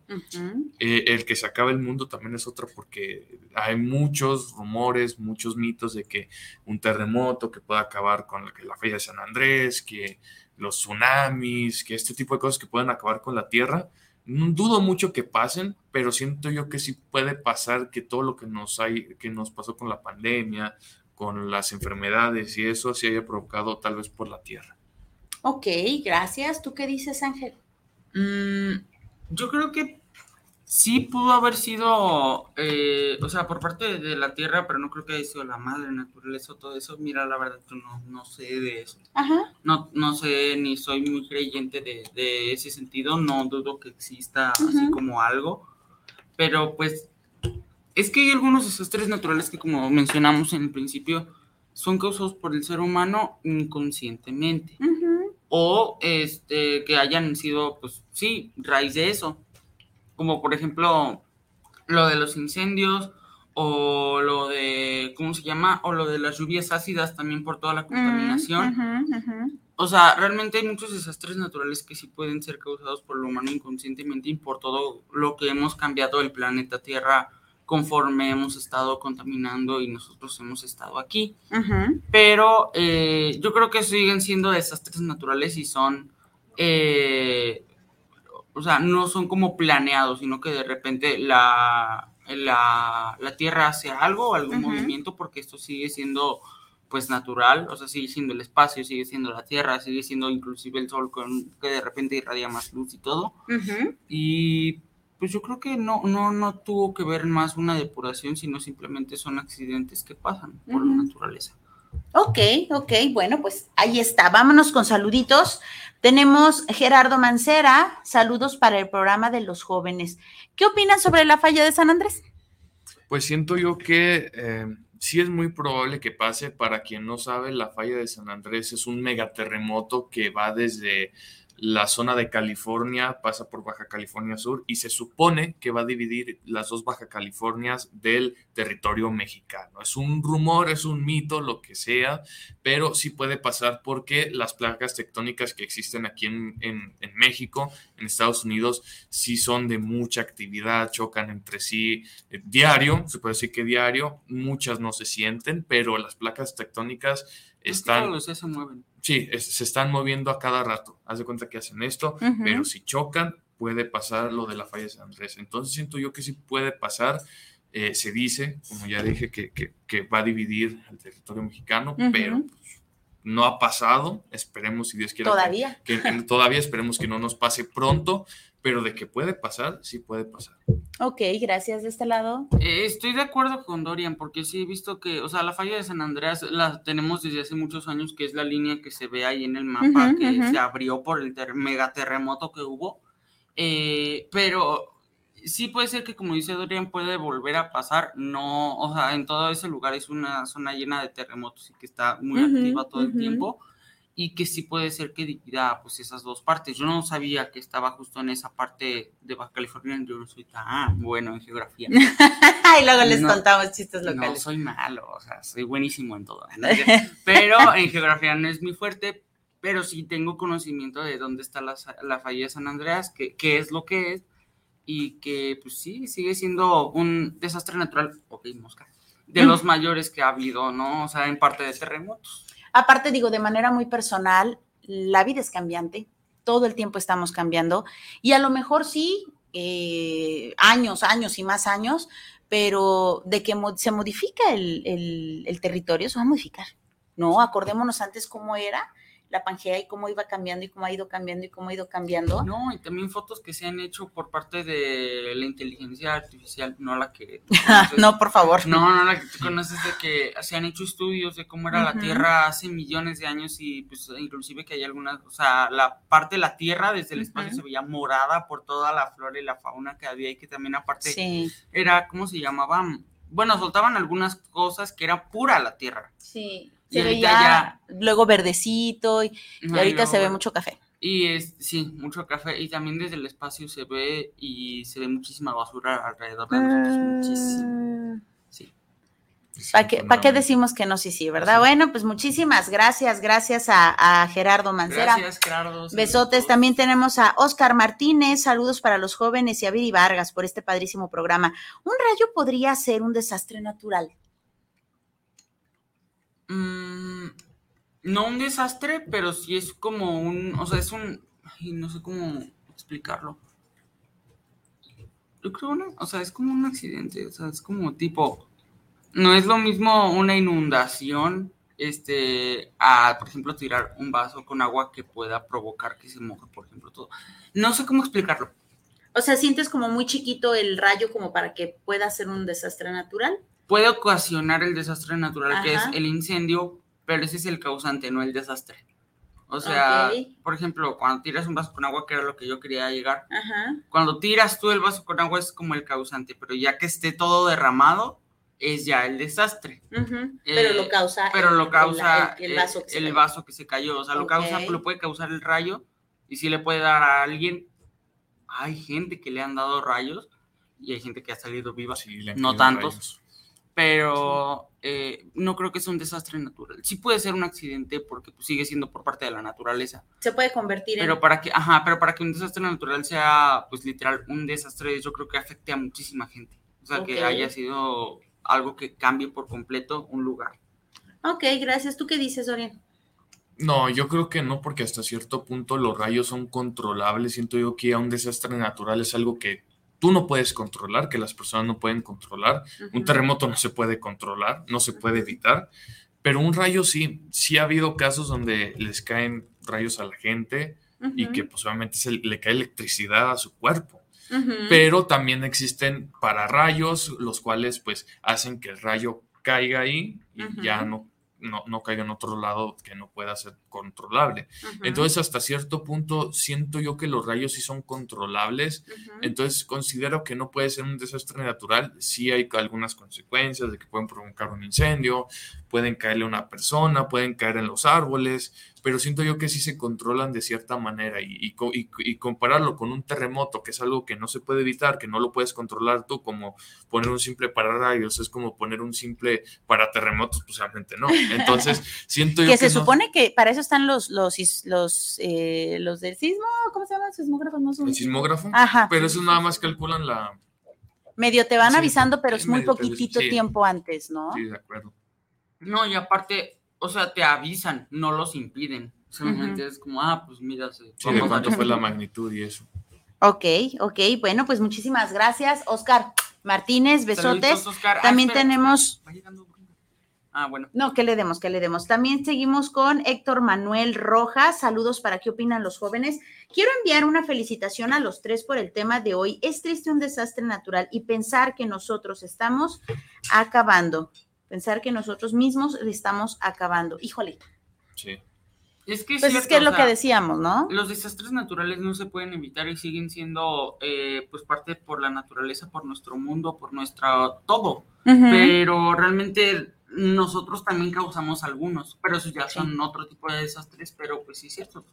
Eh, el que se acabe el mundo también es otra porque hay muchos rumores, muchos mitos de que un terremoto que pueda acabar con la, la de San Andrés, que los tsunamis, que este tipo de cosas que pueden acabar con la Tierra. No dudo mucho que pasen, pero siento yo que sí puede pasar que todo lo que nos hay, que nos pasó con la pandemia, con las enfermedades y eso se haya provocado tal vez por la tierra. Ok, gracias. ¿Tú qué dices, Ángel? Mm, yo creo que sí pudo haber sido, eh, o sea, por parte de la tierra, pero no creo que haya sido la madre naturaleza o todo eso. Mira, la verdad, yo no, no sé de eso. Ajá. No, no sé, ni soy muy creyente de, ese sentido. No dudo que exista así como algo. Pero pues es que hay algunos desastres naturales que, como mencionamos en el principio, son causados por el ser humano inconscientemente. O este, que hayan sido, pues sí, raíz de eso como por ejemplo lo de los incendios o lo de, ¿cómo se llama? O lo de las lluvias ácidas también por toda la contaminación. O sea, realmente hay muchos desastres naturales que sí pueden ser causados por lo humano inconscientemente y por todo lo que hemos cambiado el planeta Tierra conforme hemos estado contaminando y nosotros hemos estado aquí. Pero eh, yo creo que siguen siendo desastres naturales y son eh, o sea, no son como planeados, sino que de repente la, la, Tierra hace algo, algún movimiento, porque esto sigue siendo pues natural, o sea, sigue siendo el espacio, sigue siendo la Tierra, sigue siendo inclusive el Sol con, que de repente irradia más luz y todo. Y pues yo creo que no, no, no tuvo que ver más una depuración, sino simplemente son accidentes que pasan por la naturaleza. Ok, ok, bueno, pues ahí está. Vámonos con saluditos. Tenemos Gerardo Mancera, saludos para el programa de los jóvenes. ¿Qué opinan sobre la falla de San Andrés? Pues siento yo que eh, sí es muy probable que pase. Para quien no sabe, la falla de San Andrés es un megaterremoto que va desde la zona de California pasa por Baja California Sur y se supone que va a dividir las dos Baja Californias del territorio mexicano. Es un rumor, es un mito, lo que sea, pero sí puede pasar porque las placas tectónicas que existen aquí en, en, México, en Estados Unidos, sí son de mucha actividad, chocan entre sí eh, diario, se puede decir que diario, muchas no se sienten, pero las placas tectónicas están... se mueven. Sí, se están moviendo a cada rato. Haz de cuenta que hacen esto, pero si chocan, puede pasar lo de la falla de San Andrés. Entonces siento yo que sí puede pasar. Eh, se dice, como ya dije, que, que, va a dividir el territorio mexicano, pero pues, no ha pasado. Esperemos, si Dios quiere. Todavía. Que, todavía esperemos que no nos pase pronto, pero de que puede pasar, sí puede pasar. Ok, gracias de este lado. Eh, estoy de acuerdo con Dorian, porque sí he visto que, o sea, la falla de San Andreas la tenemos desde hace muchos años, que es la línea que se ve ahí en el mapa, que se abrió por el megaterremoto que hubo. Eh, pero sí puede ser que, como dice Dorian, puede volver a pasar. No, o sea, en todo ese lugar es una zona llena de terremotos y que está muy activa todo el tiempo y que sí puede ser que divida pues esas dos partes. Yo no sabía que estaba justo en esa parte de Baja California, yo no soy tan bueno en geografía. y luego les contamos chistes locales. No soy malo, o sea, soy buenísimo en todo. Pero en geografía no es muy fuerte, pero sí tengo conocimiento de dónde está la, la falla de San Andreas, qué es lo que es, y que pues sí, sigue siendo un desastre natural, ok, mosca, de los mayores que ha habido, ¿no? O sea, en parte de terremotos. Aparte, digo, de manera muy personal, la vida es cambiante, todo el tiempo estamos cambiando y a lo mejor sí, eh, años, años y más años, pero de que se modifica el, el, el territorio, se va a modificar. No, acordémonos antes cómo era la Pangea y cómo iba cambiando y cómo ha ido cambiando y cómo ha ido cambiando. No, y también fotos que se han hecho por parte de la inteligencia artificial, no la que... no, por favor. No, no la que tú conoces de que se han hecho estudios de cómo era la Tierra hace millones de años y pues inclusive que hay algunas, o sea, la parte de la Tierra desde el espacio se veía morada por toda la flora y la fauna que había y que también aparte era, ¿cómo se llamaban? Bueno, soltaban algunas cosas que era pura la Tierra. Sí se veía luego verdecito y, ahorita se ve mucho café. Y es, sí, mucho café. Y también desde el espacio se ve y se ve muchísima basura alrededor de nosotros. Muchísimo. Sí. ¿Para qué, qué, decimos que no? Sí, sí, ¿verdad? Bueno, pues muchísimas gracias. Gracias a, Gerardo Mancera. Gracias, Gerardo. Besotes. También tenemos a Oscar Martínez. Saludos para los jóvenes y a Viri Vargas por este padrísimo programa. Un rayo podría ser un desastre natural. Mm, no un desastre, pero sí es como un, o sea, es un, no sé cómo explicarlo. Yo creo, ¿no? o sea, es como un accidente, o sea, es como tipo, no es lo mismo una inundación, este, a, por ejemplo, tirar un vaso con agua que pueda provocar que se moje, por ejemplo, todo. No sé cómo explicarlo. O sea, sientes como muy chiquito el rayo como para que pueda ser un desastre natural puede ocasionar el desastre natural, que es el incendio, pero ese es el causante, no el desastre. O sea, por ejemplo, cuando tiras un vaso con agua, que era lo que yo quería llegar, cuando tiras tú el vaso con agua es como el causante, pero ya que esté todo derramado, es ya el desastre. pero lo causa, pero lo causa el, vaso, que el vaso, que se cayó. O sea, lo causa, lo puede causar el rayo y si le puede dar a alguien. Hay gente que le han dado rayos y hay gente que ha salido viva, no tantos pero eh, no creo que sea un desastre natural. Sí puede ser un accidente porque pues, sigue siendo por parte de la naturaleza. Se puede convertir pero en... Para que, ajá, pero para que un desastre natural sea, pues literal, un desastre, yo creo que afecte a muchísima gente. O sea, que haya sido algo que cambie por completo un lugar. Ok, gracias. ¿Tú qué dices, Orián? No, yo creo que no, porque hasta cierto punto los rayos son controlables. Siento yo que a un desastre natural es algo que tú no puedes controlar, que las personas no pueden controlar. Un terremoto no se puede controlar, no se puede evitar, pero un rayo sí. Sí ha habido casos donde les caen rayos a la gente y que posiblemente se le cae electricidad a su cuerpo. Pero también existen pararrayos, los cuales pues hacen que el rayo caiga ahí y ya no no, no, caiga en otro lado que no pueda ser controlable. Entonces, hasta cierto punto, siento yo que los rayos sí son controlables. Entonces, considero que no puede ser un desastre natural. Sí hay algunas consecuencias de que pueden provocar un incendio, pueden caerle a una persona, pueden caer en los árboles. pero siento yo que sí se controlan de cierta manera y, y, y, compararlo con un terremoto, que es algo que no se puede evitar, que no lo puedes controlar tú, como poner un simple pararrayos, es como poner un simple para terremotos, pues realmente no. Entonces, siento yo que... se supone que para eso están los, los, los, eh, los del sismo, ¿cómo se llama? Sismógrafos, no son... El sismógrafo. Ajá. Pero eso nada más calculan la... Medio te van avisando, pero es muy poquitito tiempo antes, ¿no? Sí, de acuerdo. No, y aparte, o sea, te avisan, no los impiden. Solamente es como, ah, pues mira. Sí, de cuánto fue la magnitud y eso. Ok, ok, bueno, pues muchísimas gracias, Oscar Martínez, besotes. También tenemos... Ah, bueno. No, ¿qué le demos? ¿Qué le demos? También seguimos con Héctor Manuel Rojas. Saludos para qué opinan los jóvenes. Quiero enviar una felicitación a los tres por el tema de hoy. Es triste un desastre natural y pensar que nosotros estamos acabando pensar que nosotros mismos estamos acabando. Híjole. Sí. Es que, pues es que es lo que decíamos, ¿no? Los desastres naturales no se pueden evitar y siguen siendo eh, pues parte por la naturaleza, por nuestro mundo, por nuestra todo. Pero realmente nosotros también causamos algunos, pero esos ya son otro tipo de desastres, pero pues sí es cierto.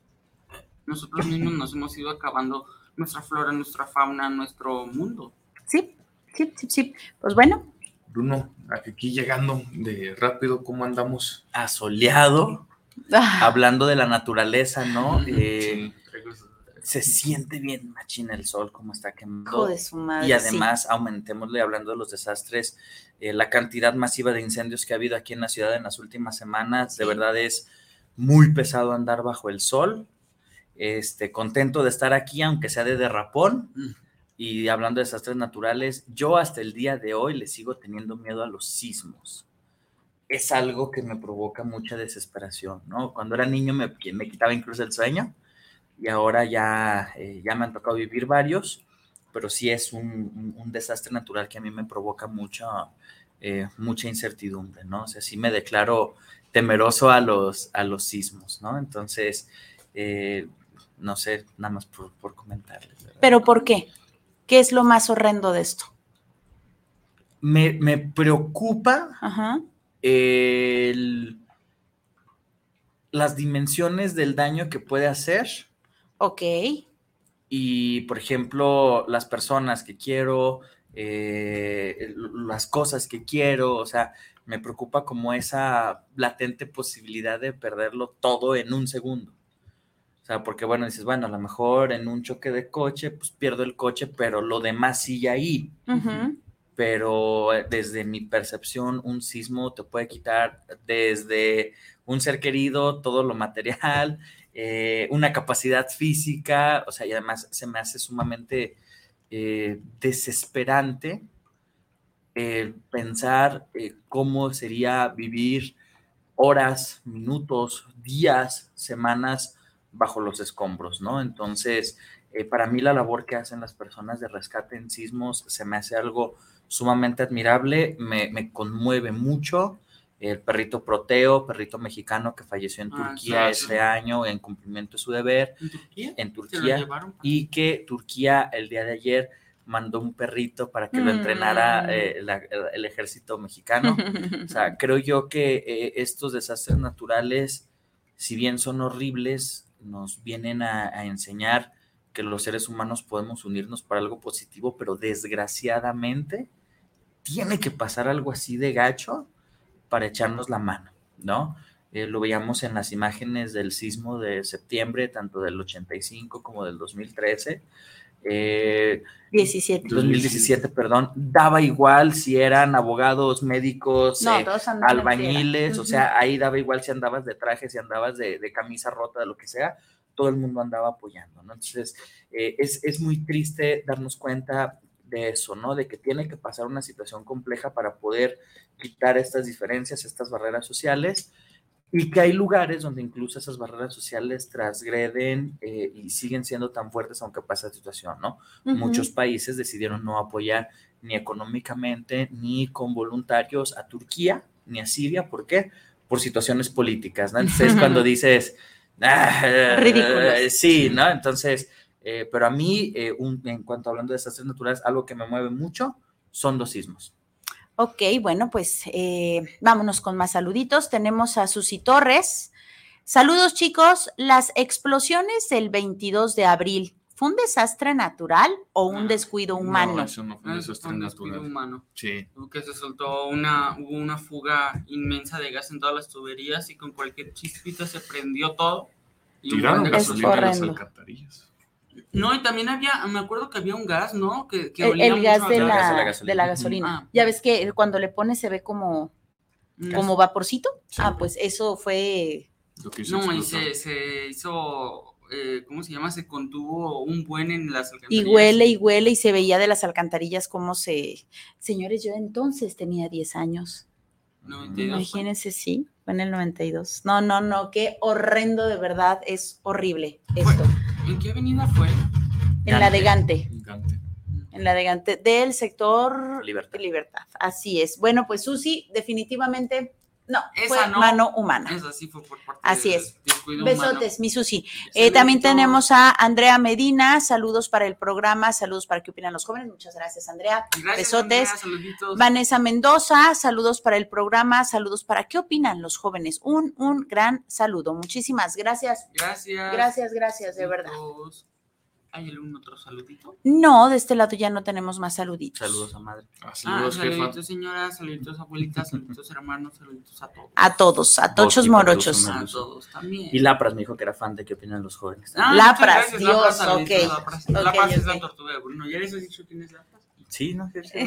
Nosotros mismos nos hemos ido acabando nuestra flora, nuestra fauna, nuestro mundo. Sí, sí, sí, sí. Pues bueno, Bruno, aquí llegando de rápido, ¿cómo andamos? Asoleado, ah. hablando de la naturaleza, ¿no? Eh, se siente bien machina el sol, como está quemando. y además, aumentémosle, hablando de los desastres, eh, la cantidad masiva de incendios que ha habido aquí en la ciudad en las últimas semanas, de verdad es muy pesado andar bajo el sol. Este, contento de estar aquí, aunque sea de derrapón. Y hablando de desastres naturales, yo hasta el día de hoy le sigo teniendo miedo a los sismos. Es algo que me provoca mucha desesperación, ¿no? Cuando era niño me, me quitaba incluso el sueño y ahora ya, eh, ya me han tocado vivir varios, pero sí es un, un, desastre natural que a mí me provoca mucha, eh, mucha incertidumbre, ¿no? O sea, sí me declaro temeroso a los, a los sismos, ¿no? Entonces, eh, no sé, nada más por, por comentarles. ¿Pero por qué? ¿Qué es lo más horrendo de esto? Me, preocupa las dimensiones del daño que puede hacer. Ok. Y, por ejemplo, las personas que quiero, eh, las cosas que quiero, o sea, me preocupa como esa latente posibilidad de perderlo todo en un segundo. O sea, porque bueno, dices, bueno, a lo mejor en un choque de coche, pues pierdo el coche, pero lo demás sigue ahí. Pero eh, desde mi percepción, un sismo te puede quitar desde un ser querido, todo lo material, eh, una capacidad física, o sea, y además se me hace sumamente eh, desesperante pensar cómo sería vivir horas, minutos, días, semanas bajo los escombros, ¿no? Entonces, eh, para mí la labor que hacen las personas de rescate en sismos se me hace algo sumamente admirable, me, conmueve mucho. El perrito Proteo, perrito mexicano que falleció en ah, Turquía ese año en cumplimiento de su deber. ¿En Turquía? En Turquía. Y que Turquía el día de ayer mandó un perrito para que lo entrenara mm. eh, el ejército mexicano. o sea, creo yo que eh, estos desastres naturales, si bien son horribles, nos vienen a, enseñar que los seres humanos podemos unirnos para algo positivo, pero desgraciadamente tiene que pasar algo así de gacho para echarnos la mano, ¿no? Eh, lo veíamos en las imágenes del sismo de septiembre, tanto del 85 como del 2013. Eh, 17. 2017, perdón, daba igual si eran abogados, médicos, eh, albañiles, o sea, ahí daba igual si andabas de traje, si andabas de, camisa rota, de lo que sea, todo el mundo andaba apoyando, ¿no? Entonces, eh, es, es muy triste darnos cuenta de eso, ¿no? De que tiene que pasar una situación compleja para poder quitar estas diferencias, estas barreras sociales y que hay lugares donde incluso esas barreras sociales transgreden eh, y siguen siendo tan fuertes aunque pase la situación, ¿no? Muchos países decidieron no apoyar ni económicamente ni con voluntarios a Turquía ni a Siria, ¿por qué? Por situaciones políticas, ¿no? Entonces cuando dices, ah, sí, ¿no? Entonces, eh, pero a mí, eh, en cuanto hablando de desastres naturales, algo que me mueve mucho son los sismos. Ok, bueno, pues eh, vámonos con más saluditos. Tenemos a Susi Torres. Saludos chicos, las explosiones del 22 de abril, ¿fue un desastre natural o un ah, descuido humano? No, eso no fue un desastre un descuido humano. Sí. Que se soltó una, hubo una fuga inmensa de gas en todas las tuberías y con cualquier chispita se prendió todo. Y Tiraron gasolina en las alcantarillas. No, y también había, me acuerdo que había un gas, ¿no? Que, el, gas de la, de la, gasolina. Ah. Ya ves que cuando le pones se ve como, como vaporcito. Ah, pues eso fue no, y se, hizo, eh, ¿cómo se llama? Se contuvo un buen en las alcantarillas. Y huele y huele y se veía de las alcantarillas cómo se... Señores, yo entonces tenía 10 años. 92, Imagínense, sí, fue en el 92. No, no, no, qué horrendo de verdad, es horrible esto. ¿En qué avenida fue? En la de Gante. En la de Gante, del sector Libertad. Libertad. Así es. Bueno, pues Susi, definitivamente no, fue mano humana. Esa sí fue por parte Así es. Besotes, mi Susi. Eh, también tenemos a Andrea Medina. Saludos para el programa, saludos para qué opinan los jóvenes. Muchas gracias, Andrea. Besotes. Vanessa Mendoza, saludos para el programa, saludos para qué opinan los jóvenes. Un, un gran saludo. Muchísimas gracias. Gracias. Gracias, gracias, de verdad. ¿Hay algún otro saludito? No, de este lado ya no tenemos más saluditos. Saludos a madre. Ah, saludos, señoras, saluditos abuelitas, saluditos hermanos, saluditos a todos. A todos, a tochos morochos. A todos también. Y Lapras me dijo que era fan de qué opinan los jóvenes. Ah, Lapras, Dios, ok. Lapras, es la tortuga de Bruno. ¿Ya les has dicho quién es Lapras? Sí, no, sí, sí,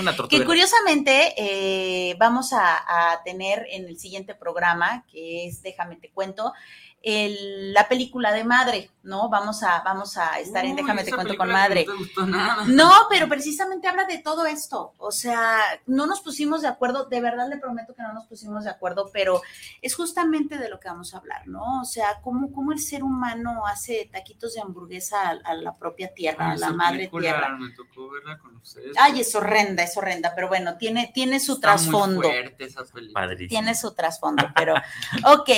una que curiosamente eh, vamos a, a, tener en el siguiente programa, que es Déjame te cuento, la película de Madre, ¿no? Vamos a, vamos a estar en Déjame te cuento con Madre. No, pero precisamente habla de todo esto. O sea, no nos pusimos de acuerdo, de verdad le prometo que no nos pusimos de acuerdo, pero es justamente de lo que vamos a hablar, ¿no? O sea, cómo, cómo el ser humano hace taquitos de hamburguesa a, la propia tierra, a la madre tierra. Me tocó verla con ustedes. Ay, es horrenda, es horrenda, pero bueno, tiene, tiene su trasfondo. Tiene su trasfondo, pero ok,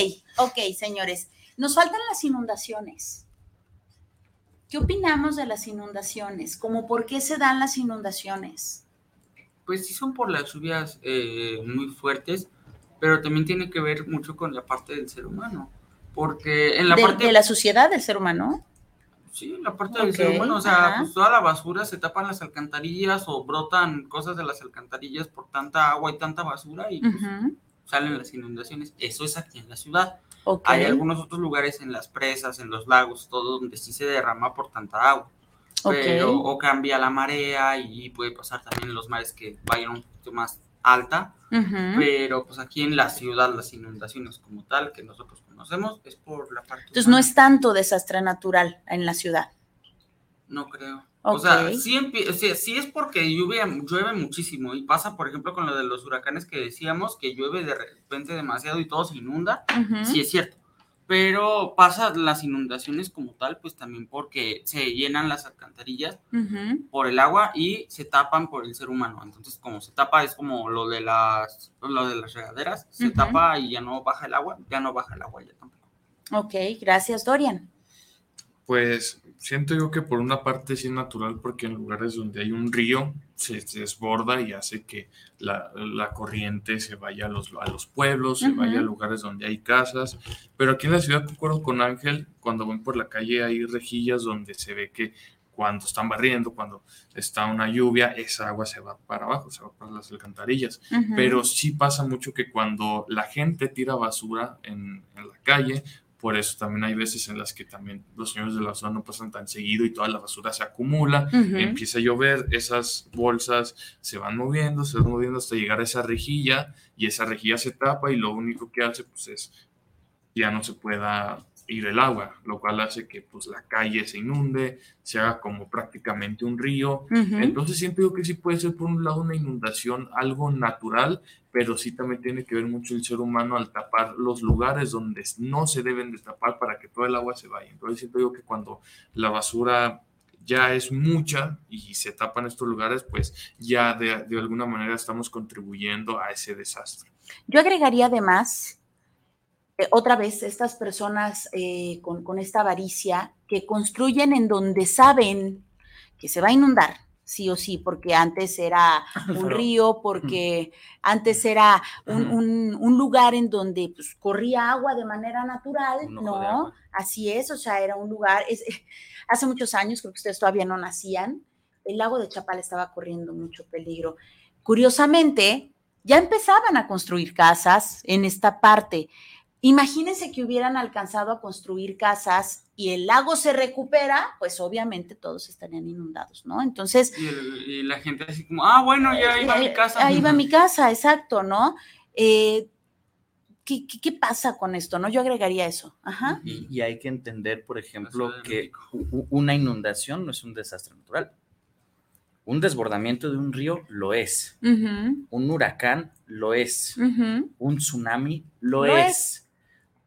ok, señores. Nos faltan las inundaciones. ¿Qué opinamos de las inundaciones? ¿Cómo por qué se dan las inundaciones? Pues sí son por las lluvias eh, muy fuertes, pero también tiene que ver mucho con la parte del ser humano. Porque en la de, parte... De la suciedad del ser humano. Sí, la parte del ser humano, o sea, pues toda la basura se tapan las alcantarillas o brotan cosas de las alcantarillas por tanta agua y tanta basura y pues, salen las inundaciones. Eso es aquí en la ciudad. Hay algunos otros lugares en las presas, en los lagos, todo donde sí se derrama por tanta agua. Pero, o cambia la marea y puede pasar también en los mares que vayan un poquito más alta. Pero pues aquí en la ciudad las inundaciones como tal que nosotros conocemos es por la parte. Entonces no es tanto desastre natural en la ciudad. No creo. O sea, sí, es porque llueve, llueve muchísimo y pasa, por ejemplo, con lo de los huracanes que decíamos, que llueve de repente demasiado y todo se inunda. Sí es cierto. Pero pasa las inundaciones como tal, pues también porque se llenan las alcantarillas por el agua y se tapan por el ser humano. Entonces, como se tapa, es como lo de las, lo de las regaderas, se tapa y ya no baja el agua, ya no baja el agua ya tampoco. Ok, gracias, Dorian. Pues siento yo que por una parte sí es natural porque en lugares donde hay un río se, desborda y hace que la, corriente se vaya a los, a los pueblos, se vaya a lugares donde hay casas. Pero aquí en la ciudad, concuerdo con Ángel, cuando voy por la calle hay rejillas donde se ve que cuando están barriendo, cuando está una lluvia, esa agua se va para abajo, se va para las alcantarillas. Pero sí pasa mucho que cuando la gente tira basura en, en la calle, por eso también hay veces en las que también los señores de la zona no pasan tan seguido y toda la basura se acumula, empieza a llover, esas bolsas se van moviendo, se van moviendo hasta llegar a esa rejilla y esa rejilla se tapa y lo único que hace pues es ya no se pueda ir el agua, lo cual hace que pues la calle se inunde, se haga como prácticamente un río. Entonces siento que sí puede ser por un lado una inundación algo natural, pero sí también tiene que ver mucho el ser humano al tapar los lugares donde no se deben de tapar para que todo el agua se vaya. Entonces siento yo que cuando la basura ya es mucha y se tapan estos lugares, pues ya de, de alguna manera estamos contribuyendo a ese desastre. Yo agregaría además eh, otra vez estas personas eh, con, esta avaricia que construyen en donde saben que se va a inundar, sí o sí, porque antes era un río, porque antes era un, lugar en donde pues, corría agua de manera natural, ¿no? Así es, o sea, era un lugar, es, hace muchos años, creo que ustedes todavía no nacían, el lago de Chapal estaba corriendo mucho peligro. Curiosamente, ya empezaban a construir casas en esta parte. Imagínense que hubieran alcanzado a construir casas y el lago se recupera, pues obviamente todos estarían inundados, ¿no? Entonces... Y, la gente así como, ah, bueno, ya iba a mi casa. Ahí va mi casa, exacto, ¿no? Eh, ¿qué, qué, pasa con esto, no? Yo agregaría eso. Ajá. Y, hay que entender, por ejemplo, que una inundación no es un desastre natural. Un desbordamiento de un río lo es. Un huracán lo es. Un tsunami lo, es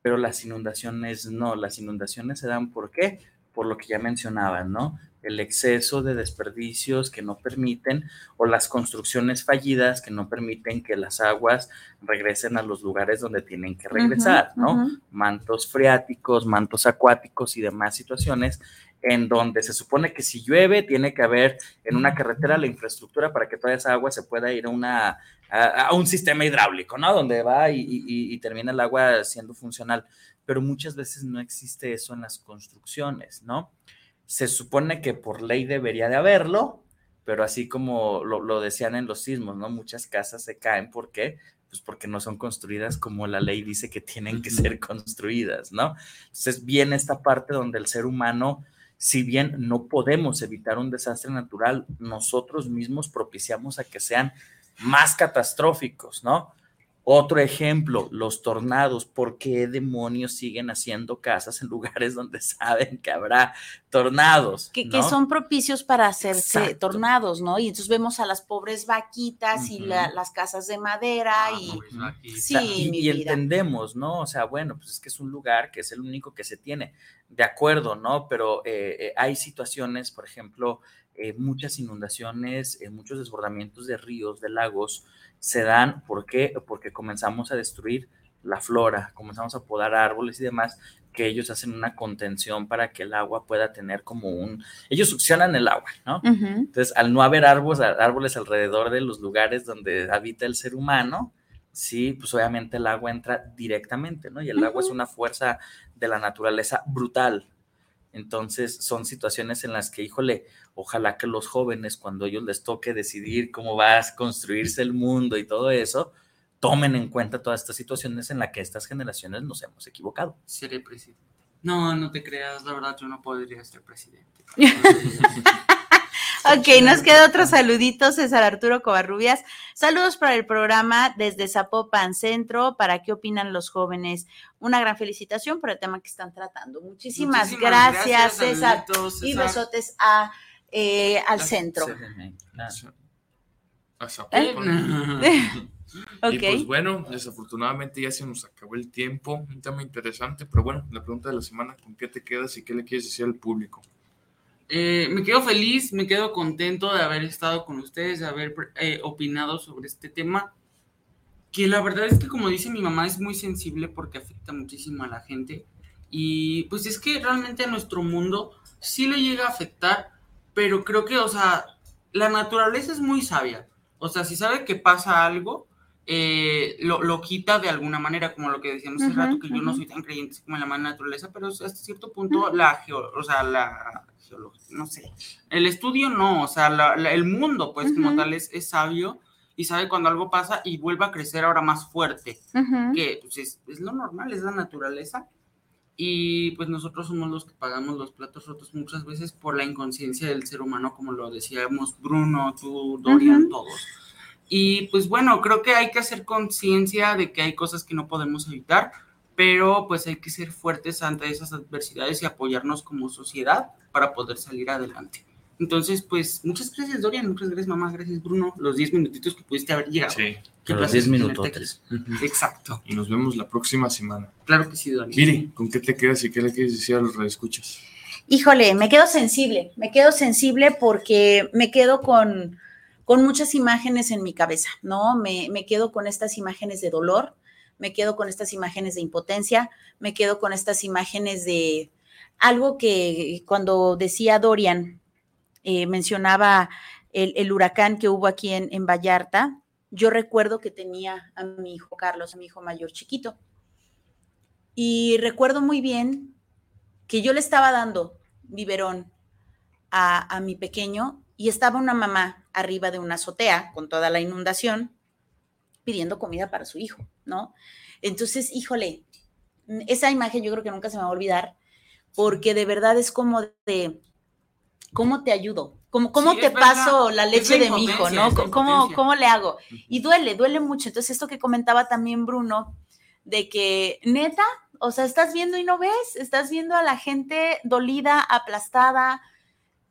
pero las inundaciones no, las inundaciones se dan ¿por qué? Por lo que ya mencionaban, ¿no? El exceso de desperdicios que no permiten o las construcciones fallidas que no permiten que las aguas regresen a los lugares donde tienen que regresar, ¿no? Mantos freáticos, mantos acuáticos y demás situaciones en donde se supone que si llueve tiene que haber en una carretera la infraestructura para que toda esa agua se pueda ir a una a, un sistema hidráulico, ¿no? Donde va y, termina el agua siendo funcional. Pero muchas veces no existe eso en las construcciones, ¿no? Se supone que por ley debería de haberlo, pero así como lo, decían en los sismos, ¿no? Muchas casas se caen. ¿Por qué? Pues porque no son construidas como la ley dice que tienen que ser construidas, ¿no? Entonces viene esta parte donde el ser humano, si bien no podemos evitar un desastre natural, nosotros mismos propiciamos a que sean más catastróficos, ¿no? Otro ejemplo, los tornados. ¿Por qué demonios siguen haciendo casas en lugares donde saben que habrá tornados? Que, son propicios para hacerse tornados, ¿no? Y entonces vemos a las pobres vaquitas y las casas de madera ah, y... Sí, y, entendemos, ¿no? O sea, bueno, pues es que es un lugar que es el único que se tiene. De acuerdo, ¿no? Pero eh, eh, hay situaciones, por ejemplo, eh, muchas inundaciones, eh, muchos desbordamientos de ríos, de lagos, se dan, ¿por qué? Porque comenzamos a destruir la flora, comenzamos a podar árboles y demás, que ellos hacen una contención para que el agua pueda tener como un... Ellos succionan el agua, ¿no? Entonces, al no haber árboles, árboles alrededor de los lugares donde habita el ser humano, sí, pues obviamente el agua entra directamente, ¿no? Y el agua es una fuerza de la naturaleza brutal, entonces son situaciones en las que, híjole, ojalá que los jóvenes, cuando ellos les toque decidir cómo va a construirse el mundo y todo eso, tomen en cuenta todas estas situaciones en las que estas generaciones nos hemos equivocado. Seré presidente. No, no te creas, la verdad yo no podría ser presidente. Ok, nos queda otro saludito, César Arturo Covarrubias. Saludos para el programa desde Zapopan Centro. ¿Para qué opinan los jóvenes? Una gran felicitación por el tema que están tratando. Muchísimas, gracias, César, Y besotes a, eh, al centro. A Zapopan. Y pues bueno, desafortunadamente ya se nos acabó el tiempo, un tema interesante, pero bueno, la pregunta de la semana, ¿con qué te quedas y qué le quieres decir al público? Eh, me quedo feliz, me quedo contento de haber estado con ustedes, de haber eh, opinado sobre este tema, que la verdad es que como dice mi mamá es muy sensible porque afecta muchísimo a la gente y pues es que realmente a nuestro mundo sí le llega a afectar, pero creo que, o sea, la naturaleza es muy sabia, o sea, si sabe que pasa algo, eh, lo, quita de alguna manera, como lo que decíamos hace rato, que yo no soy tan creyente como en la mano naturaleza, pero hasta cierto punto la, o sea, la no sé, el estudio no, o sea, el mundo, pues como tal, es, es, sabio y sabe cuando algo pasa y vuelve a crecer ahora más fuerte, que pues, es, es, lo normal, es la naturaleza. Y pues nosotros somos los que pagamos los platos rotos muchas veces por la inconsciencia del ser humano, como lo decíamos Bruno, tú, Dorian, todos. Y pues bueno, creo que hay que hacer conciencia de que hay cosas que no podemos evitar, pero pues hay que ser fuertes ante esas adversidades y apoyarnos como sociedad para poder salir adelante. Entonces, pues, muchas gracias, Dorian, muchas gracias, mamá, gracias, Bruno, los 10 minutitos que pudiste haber llegado. Sí, los 10 minutos. Exacto. Y nos vemos la próxima semana. Claro que sí, Dorian. Miri, ¿con qué te quedas y qué le quieres decir a los redescuchas? Híjole, me quedo sensible, me quedo sensible porque me quedo con, con muchas imágenes en mi cabeza, ¿no? Me, me quedo con estas imágenes de dolor, me quedo con estas imágenes de impotencia, me quedo con estas imágenes de, algo que cuando decía Dorian, eh, mencionaba el, huracán que hubo aquí en, en Vallarta, yo recuerdo que tenía a mi hijo Carlos, a mi hijo mayor chiquito. Y recuerdo muy bien que yo le estaba dando biberón a, a, mi pequeño y estaba una mamá arriba de una azotea con toda la inundación pidiendo comida para su hijo, ¿no? Entonces, híjole, esa imagen yo creo que nunca se me va a olvidar porque de verdad es como de, ¿cómo te ayudo? ¿Cómo, cómo te paso la leche de mi hijo, no? ¿Cómo, ¿Cómo le hago? Y duele, duele mucho. Entonces, esto que comentaba también Bruno, de que neta, o sea, estás viendo y no ves, estás viendo a la gente dolida, aplastada,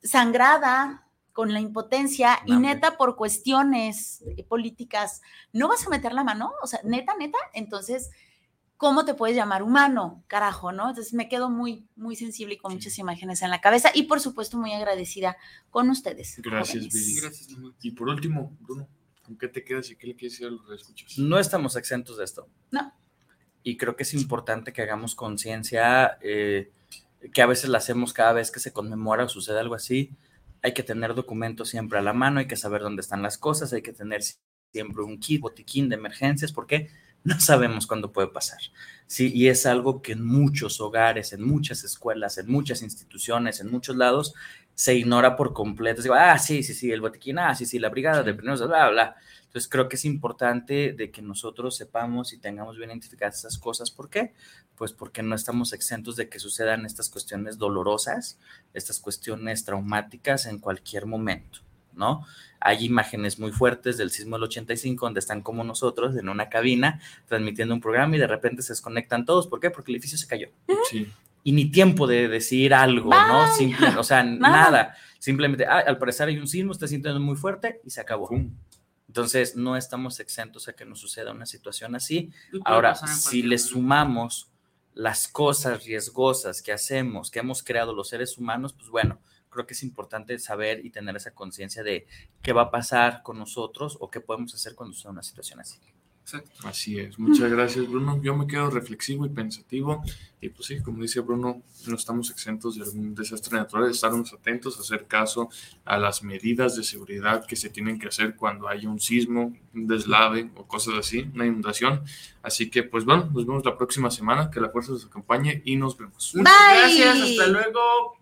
sangrada, con la impotencia y neta por cuestiones políticas, ¿no vas a meter la mano? O sea, neta, neta, entonces ¿cómo te puedes llamar humano? Carajo, ¿no? Entonces me quedo muy, muy sensible y con muchas imágenes en la cabeza y por supuesto muy agradecida con ustedes. Gracias, Billy. Gracias, Y por último, Bruno, ¿con qué te quedas y qué le quieres decir a los escuchas? No estamos exentos de esto. No. Y creo que es importante que hagamos conciencia, eh, que a veces la hacemos cada vez que se conmemora o sucede algo así. Hay que tener documentos siempre a la mano, hay que saber dónde están las cosas, hay que tener siempre un kit, botiquín de emergencias. ¿Por qué? no sabemos cuándo puede pasar. Sí, y es algo que en muchos hogares, en muchas escuelas, en muchas instituciones, en muchos lados, se ignora por completo. Digo, ah, sí, sí, sí, el botiquín, ah, sí, sí, la brigada de primeros, bla, bla. Entonces creo que es importante de que nosotros sepamos y tengamos bien identificadas esas cosas. ¿Por qué? Pues porque no estamos exentos de que sucedan estas cuestiones dolorosas, estas cuestiones traumáticas en cualquier momento, ¿no? Hay imágenes muy fuertes del sismo del 85 donde están como nosotros en una cabina transmitiendo un programa y de repente se desconectan todos. ¿Por qué? Porque el edificio se cayó. Y ni tiempo de decir algo, ¿no? Simple, o sea, nada. Simplemente, ah, al parecer hay un sismo, está sintiendo muy fuerte y se acabó. Entonces, no estamos exentos a que nos suceda una situación así. Ahora, si le sumamos las cosas riesgosas que hacemos, que hemos creado los seres humanos, pues bueno, creo que es importante saber y tener esa conciencia de qué va a pasar con nosotros o qué podemos hacer cuando sucede una situación así. Exacto. Así es. Muchas gracias, Bruno. Yo me quedo reflexivo y pensativo. Y pues sí, como dice Bruno, no estamos exentos de algún desastre natural. Estarnos atentos, a hacer caso a las medidas de seguridad que se tienen que hacer cuando hay un sismo, un deslave o cosas así, una inundación. Así que, pues bueno, nos vemos la próxima semana. Que la fuerza nos acompañe y nos vemos. Muchas gracias. Hasta luego.